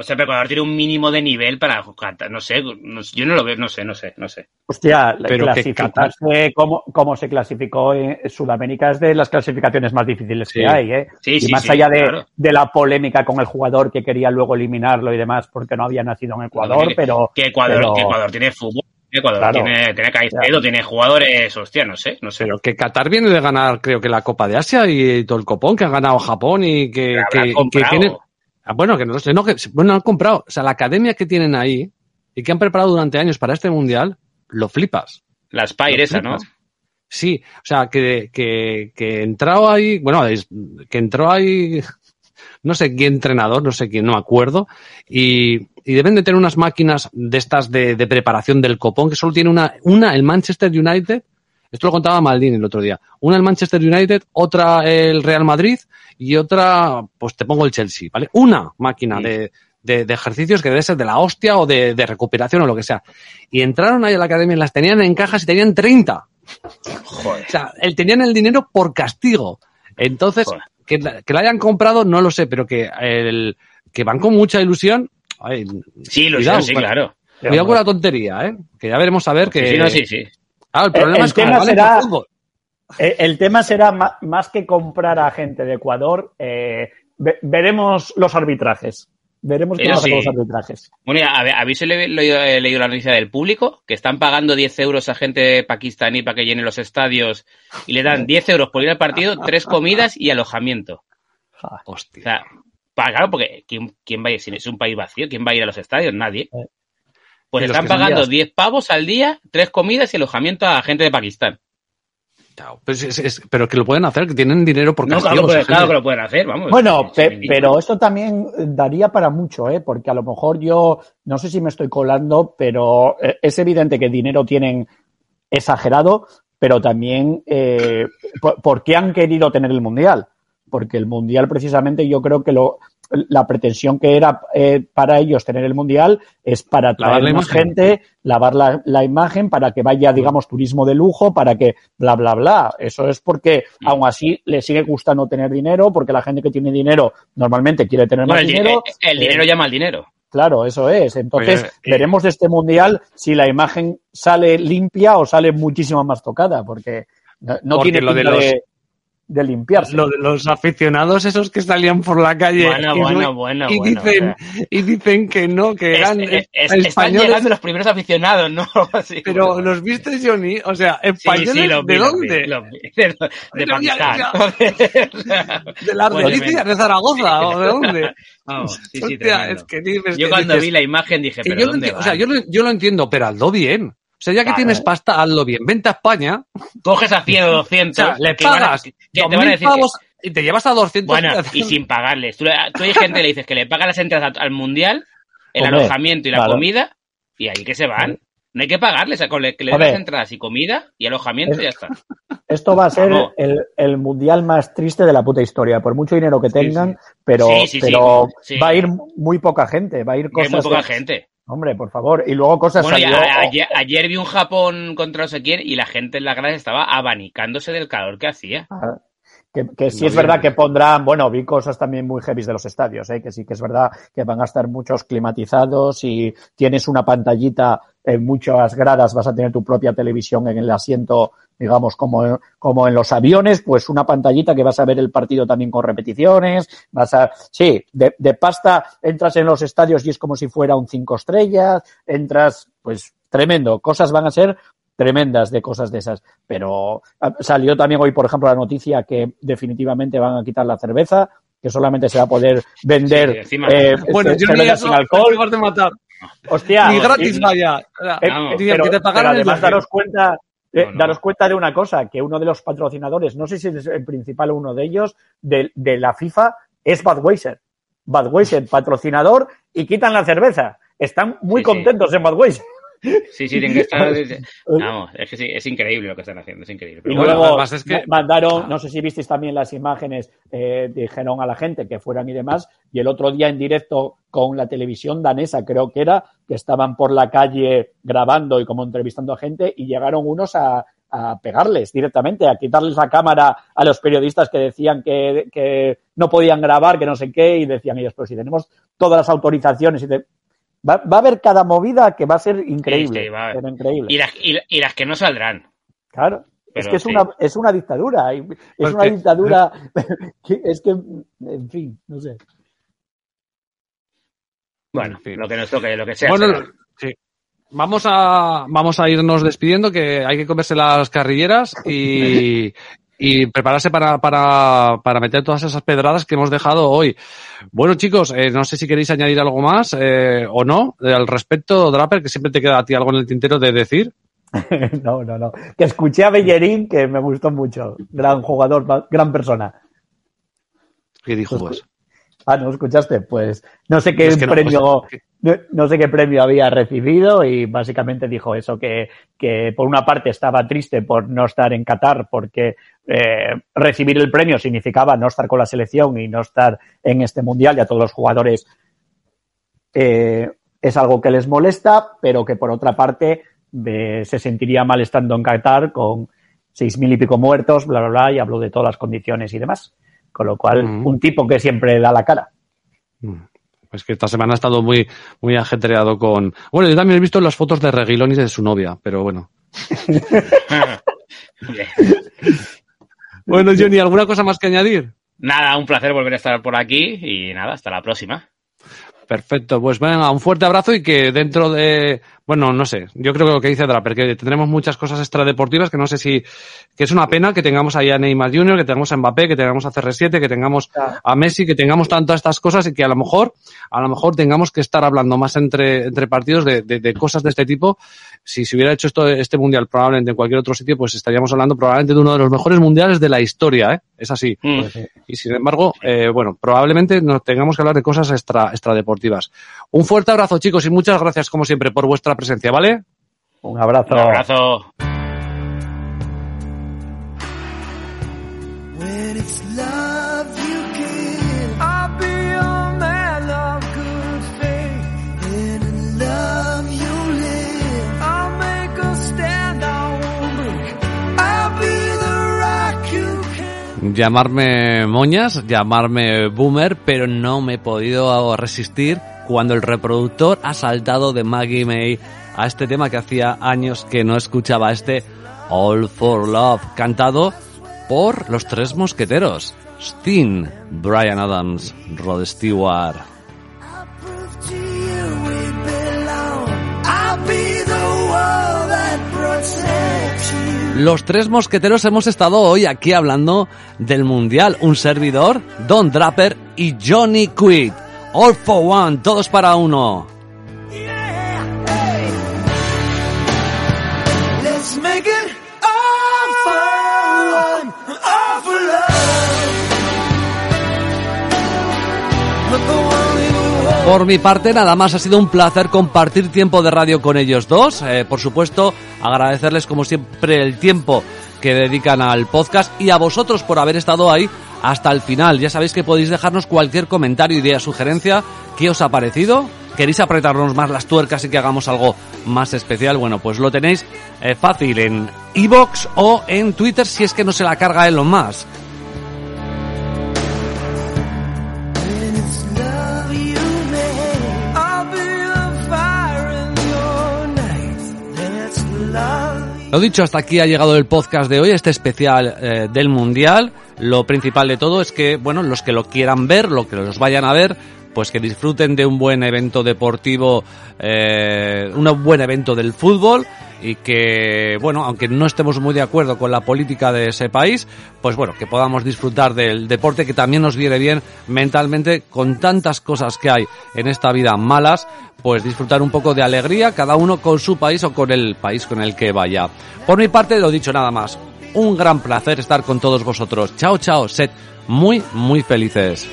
O sea, pero Ecuador tiene un mínimo de nivel para Qatar, no sé, no- yo no lo veo, no sé, no sé, no sé. hostia, Pero que clasificarse como, como se clasificó en Sudamérica es de las clasificaciones más difíciles Sí. que hay, ¿eh? Sí, y sí, más sí, allá de, claro. de la polémica con el jugador que quería luego eliminarlo y demás porque no había nacido en Ecuador, que, pero... que Ecuador, pero- que Ecuador tiene fútbol, que Ecuador Claro. tiene, tiene Caicedo, tiene jugadores, hostia, no sé, no sé. Pero que Qatar viene de ganar, creo que la Copa de Asia y todo el copón que han ganado Japón y que, que, que comprado. Ah, bueno, que no sé, no, que bueno, han comprado. O sea, la academia que tienen ahí y que han preparado durante años para este mundial, lo flipas. La Spire esa, ¿no? Sí, o sea, que, que, que entró ahí, bueno, que entró ahí, no sé qué entrenador, no sé quién, no me acuerdo, y, y deben de tener unas máquinas de estas de, de preparación del copón, que solo tiene una, una, el Manchester United, Esto lo contaba Maldini el otro día. Una el Manchester United, otra el Real Madrid y otra, pues te pongo el Chelsea, ¿vale? Una máquina de, de, de, ejercicios que debe ser de la hostia o de, de, recuperación o lo que sea. Y entraron ahí a la academia y las tenían en cajas y tenían 30. Joder. O sea, el, tenían el dinero por castigo. Entonces, que, que la hayan comprado, no lo sé, pero que el, que van con mucha ilusión. Ay, sí, ilusión, cuidado, sí, claro. Cuidado con la tontería, ¿eh? Que ya veremos a ver que. Sí, no, sí, sí. Ah, el problema el, es que tema será. El, el, tema será más, más, que comprar a gente de Ecuador, eh, ve, veremos los arbitrajes. Veremos qué pasa sí. con los arbitrajes. Bueno, ¿habéis leído, leído, la noticia del público? Que están pagando 10 euros a gente pakistaní para que llene los estadios y le dan 10 euros por ir al partido, tres comidas y alojamiento. Hostia. O sea, claro, porque ¿quién, ¿quién, va a ir? Si es un país vacío, ¿quién va a ir a los estadios? Nadie. Pues están pagando 10 pavos al día, tres comidas y alojamiento a gente de Pakistán. Pues es, es, pero que lo pueden hacer, que tienen dinero por no, claro, puede, claro, que lo pueden hacer, vamos. Bueno, pe, pero esto también daría para mucho, ¿eh? Porque a lo mejor yo, no sé si me estoy colando, pero eh, es evidente que dinero tienen exagerado, pero también, eh, ¿por, ¿por qué han querido tener el Mundial? Porque el Mundial precisamente yo creo que lo, la pretensión que era eh, para ellos tener el mundial es para traer más gente, lavar la, la, imagen, para que vaya, digamos, turismo de lujo, para que bla, bla, bla. Eso es porque Mm. aún así le sigue gustando tener dinero, porque la gente que tiene dinero normalmente quiere tener más el, dinero. El, el dinero Eh, llama al dinero. Claro, eso es. Entonces, Oye, eh, veremos de este mundial si la imagen sale limpia o sale muchísimo más tocada, porque no, tiene lo de los- de, de limpiarse. Lo de los aficionados esos que salían por la calle Bueno, y, bueno, no- bueno, y bueno, dicen o sea. y dicen que no que eran es- es- están españoles llegando los primeros aficionados, ¿no? Pero bueno. los viste Johnny o sea españoles sí, de dónde vi, los vi. De, de Pakistán. de delicias de Zaragoza o de dónde Vamos, sí, sí, Hostia, tremendo. es que dices Yo cuando dices- vi la imagen dije, pero yo lo ¿dónde entiendo, o sea yo lo, yo lo entiendo pero hazlo bien o sea ya que Claro. tienes pasta hazlo bien vente a España Coges a 100 o o 200 sea le que van a- pagas que te van a 2000 decir que- y te llevas a 200 Bueno, y sin pagarles. Tú, tú hay gente que le dices que le paga las entradas al mundial, el Hombre, alojamiento y la claro. comida, y ahí que se van. No hay que pagarles, con le- que le Hombre. las entradas y comida y alojamiento y ya está. Esto va a ser el, el mundial más triste de la puta historia, por mucho dinero que tengan, pero, Sí, sí, sí, pero sí. va a ir muy poca gente, va a ir Hay cosas. muy poca de- gente. Hombre, por favor. Y luego cosas Bueno, y salió- a- ayer, ayer vi un Japón contra no sé quién y la gente en la grada estaba abanicándose del calor que hacía. Ah, que, que sí No es verdad que pondrán, bueno, vi cosas también muy heavy de los estadios, ¿eh? que sí que es verdad que van a estar muchos climatizados y tienes una pantallita en muchas gradas, vas a tener tu propia televisión en el asiento, digamos, como, como en los aviones, pues una pantallita que vas a ver el partido también con repeticiones, vas a, sí, de, de pasta entras en los estadios y es como si fuera un cinco estrellas, entras, pues tremendo, cosas van a ser tremendas de cosas de esas. Pero ah, salió también hoy, por ejemplo, la noticia que definitivamente van a quitar la cerveza, que solamente se va a poder vender Sí, encima. eh, bueno yo cerveza eso sin alcohol. de matar Hostia, ni gratis y- vaya eh, Vamos. ni pero, que te pagaran pero el además daros cuenta, eh, No, no. daros cuenta de una cosa, que uno de los patrocinadores, no sé si es el principal o uno de ellos, de, de la FIFA, es Budweiser. Budweiser, patrocinador, y quitan la cerveza. Están muy Sí, sí. contentos en Budweiser. Sí, sí, tienen que estar. Vamos, es que sí, es increíble lo que están haciendo, es increíble. Y Pero bueno, luego además es que- ma- mandaron, no sé si visteis también las imágenes, eh, dijeron a la gente que fueran y demás, y el otro día en directo con la televisión danesa, creo que era, que estaban por la calle grabando y como entrevistando a gente, y llegaron unos a, a pegarles directamente, a quitarles la cámara a los periodistas que decían que, que no podían grabar, que no sé qué, y decían ellos, pues si tenemos todas las autorizaciones y te- Va, va a haber cada movida que va a ser increíble. Sí, sí, va a haber. pero increíble. y, las, y, y las que no saldrán. Claro. es que es, sí. una, es una dictadura. Es una dictadura. es que, en fin, no sé. Bueno, En fin. lo que nos toque, lo que sea. Bueno, será. sí. Vamos a, vamos a irnos despidiendo, que hay que comerse las carrilleras y, y prepararse para, para, para meter todas esas pedradas que hemos dejado hoy. Bueno, chicos, eh, no sé si queréis añadir algo más eh, o no eh, al respecto, Draper, que siempre te queda a ti algo en el tintero de decir. no, no, no. Que escuché a Bellerín, que me gustó mucho. Gran jugador, gran persona. ¿Qué dijo pues? Ah, ¿no escuchaste? Pues no sé qué Es que no, premio, o sea, que- no, sé qué premio había recibido y básicamente dijo eso, que, que por una parte estaba triste por no estar en Qatar porque eh, recibir el premio significaba no estar con la selección y no estar en este mundial y a todos los jugadores eh, es algo que les molesta, pero que por otra parte se sentiría mal estando en Qatar con seis mil y pico muertos, bla, bla, bla, y habló de todas las condiciones y demás. Con lo cual, mm. un tipo que siempre da la cara. Pues que esta semana ha estado muy, muy ajetreado con. Bueno, yo también he visto las fotos de Reguilón y de su novia, pero bueno. bueno, Johnny, ¿alguna cosa más que añadir? Nada, un placer volver a estar por aquí y nada, hasta la próxima. Perfecto, pues venga, un fuerte abrazo y que dentro de, bueno, no sé, yo creo que lo que dice Draper, que tendremos muchas cosas extradeportivas que no sé si, que es una pena que tengamos ahí a Neymar Jr., que tengamos a Mbappé, que tengamos a CR7, que tengamos a Messi, que tengamos tantas estas cosas y que a lo mejor, a lo mejor tengamos que estar hablando más entre, entre partidos de, de, cosas de este tipo. Si se hubiera hecho esto, este mundial probablemente en cualquier otro sitio, pues estaríamos hablando probablemente de uno de los mejores mundiales de la historia, ¿eh? Es así. Mm. Y sin embargo, eh, bueno, probablemente nos tengamos que hablar de cosas extra, extradeportivas. Un fuerte abrazo, chicos, y muchas gracias, como siempre, por vuestra presencia, ¿vale? Un abrazo. Un abrazo. Llamarme moñas, llamarme boomer, pero no me he podido resistir cuando el reproductor ha saltado de Maggie May a este tema que hacía años que no escuchaba, este All for Love, cantado por los tres mosqueteros, Sting, Brian Adams, Rod Stewart. Los tres mosqueteros hemos estado hoy aquí hablando del Mundial. Un servidor, Don Draper y Johnny Quid. All for one, todos para uno. Por mi parte, nada más ha sido un placer compartir tiempo de radio con ellos dos. Eh, por supuesto, agradecerles como siempre el tiempo que dedican al podcast y a vosotros por haber estado ahí hasta el final. Ya sabéis que podéis dejarnos cualquier comentario, idea, sugerencia. ¿Qué os ha parecido? ¿Queréis apretarnos más las tuercas y que hagamos algo más especial? Bueno, pues lo tenéis eh, fácil en iBox o en Twitter si es que no se la carga Elon Musk. Lo dicho, hasta aquí ha llegado el podcast de hoy, este especial eh, del Mundial. Lo principal de todo es que, bueno, los que lo quieran ver, lo que los vayan a ver, pues que disfruten de un buen evento deportivo, eh, un buen evento del fútbol y que, bueno, aunque no estemos muy de acuerdo con la política de ese país, pues bueno, que podamos disfrutar del deporte que también nos viene bien mentalmente con tantas cosas que hay en esta vida malas, pues disfrutar un poco de alegría, cada uno con su país o con el país con el que vaya. Por mi parte, lo dicho nada más. Un gran placer estar con todos vosotros. Chao, chao, sed muy, muy felices.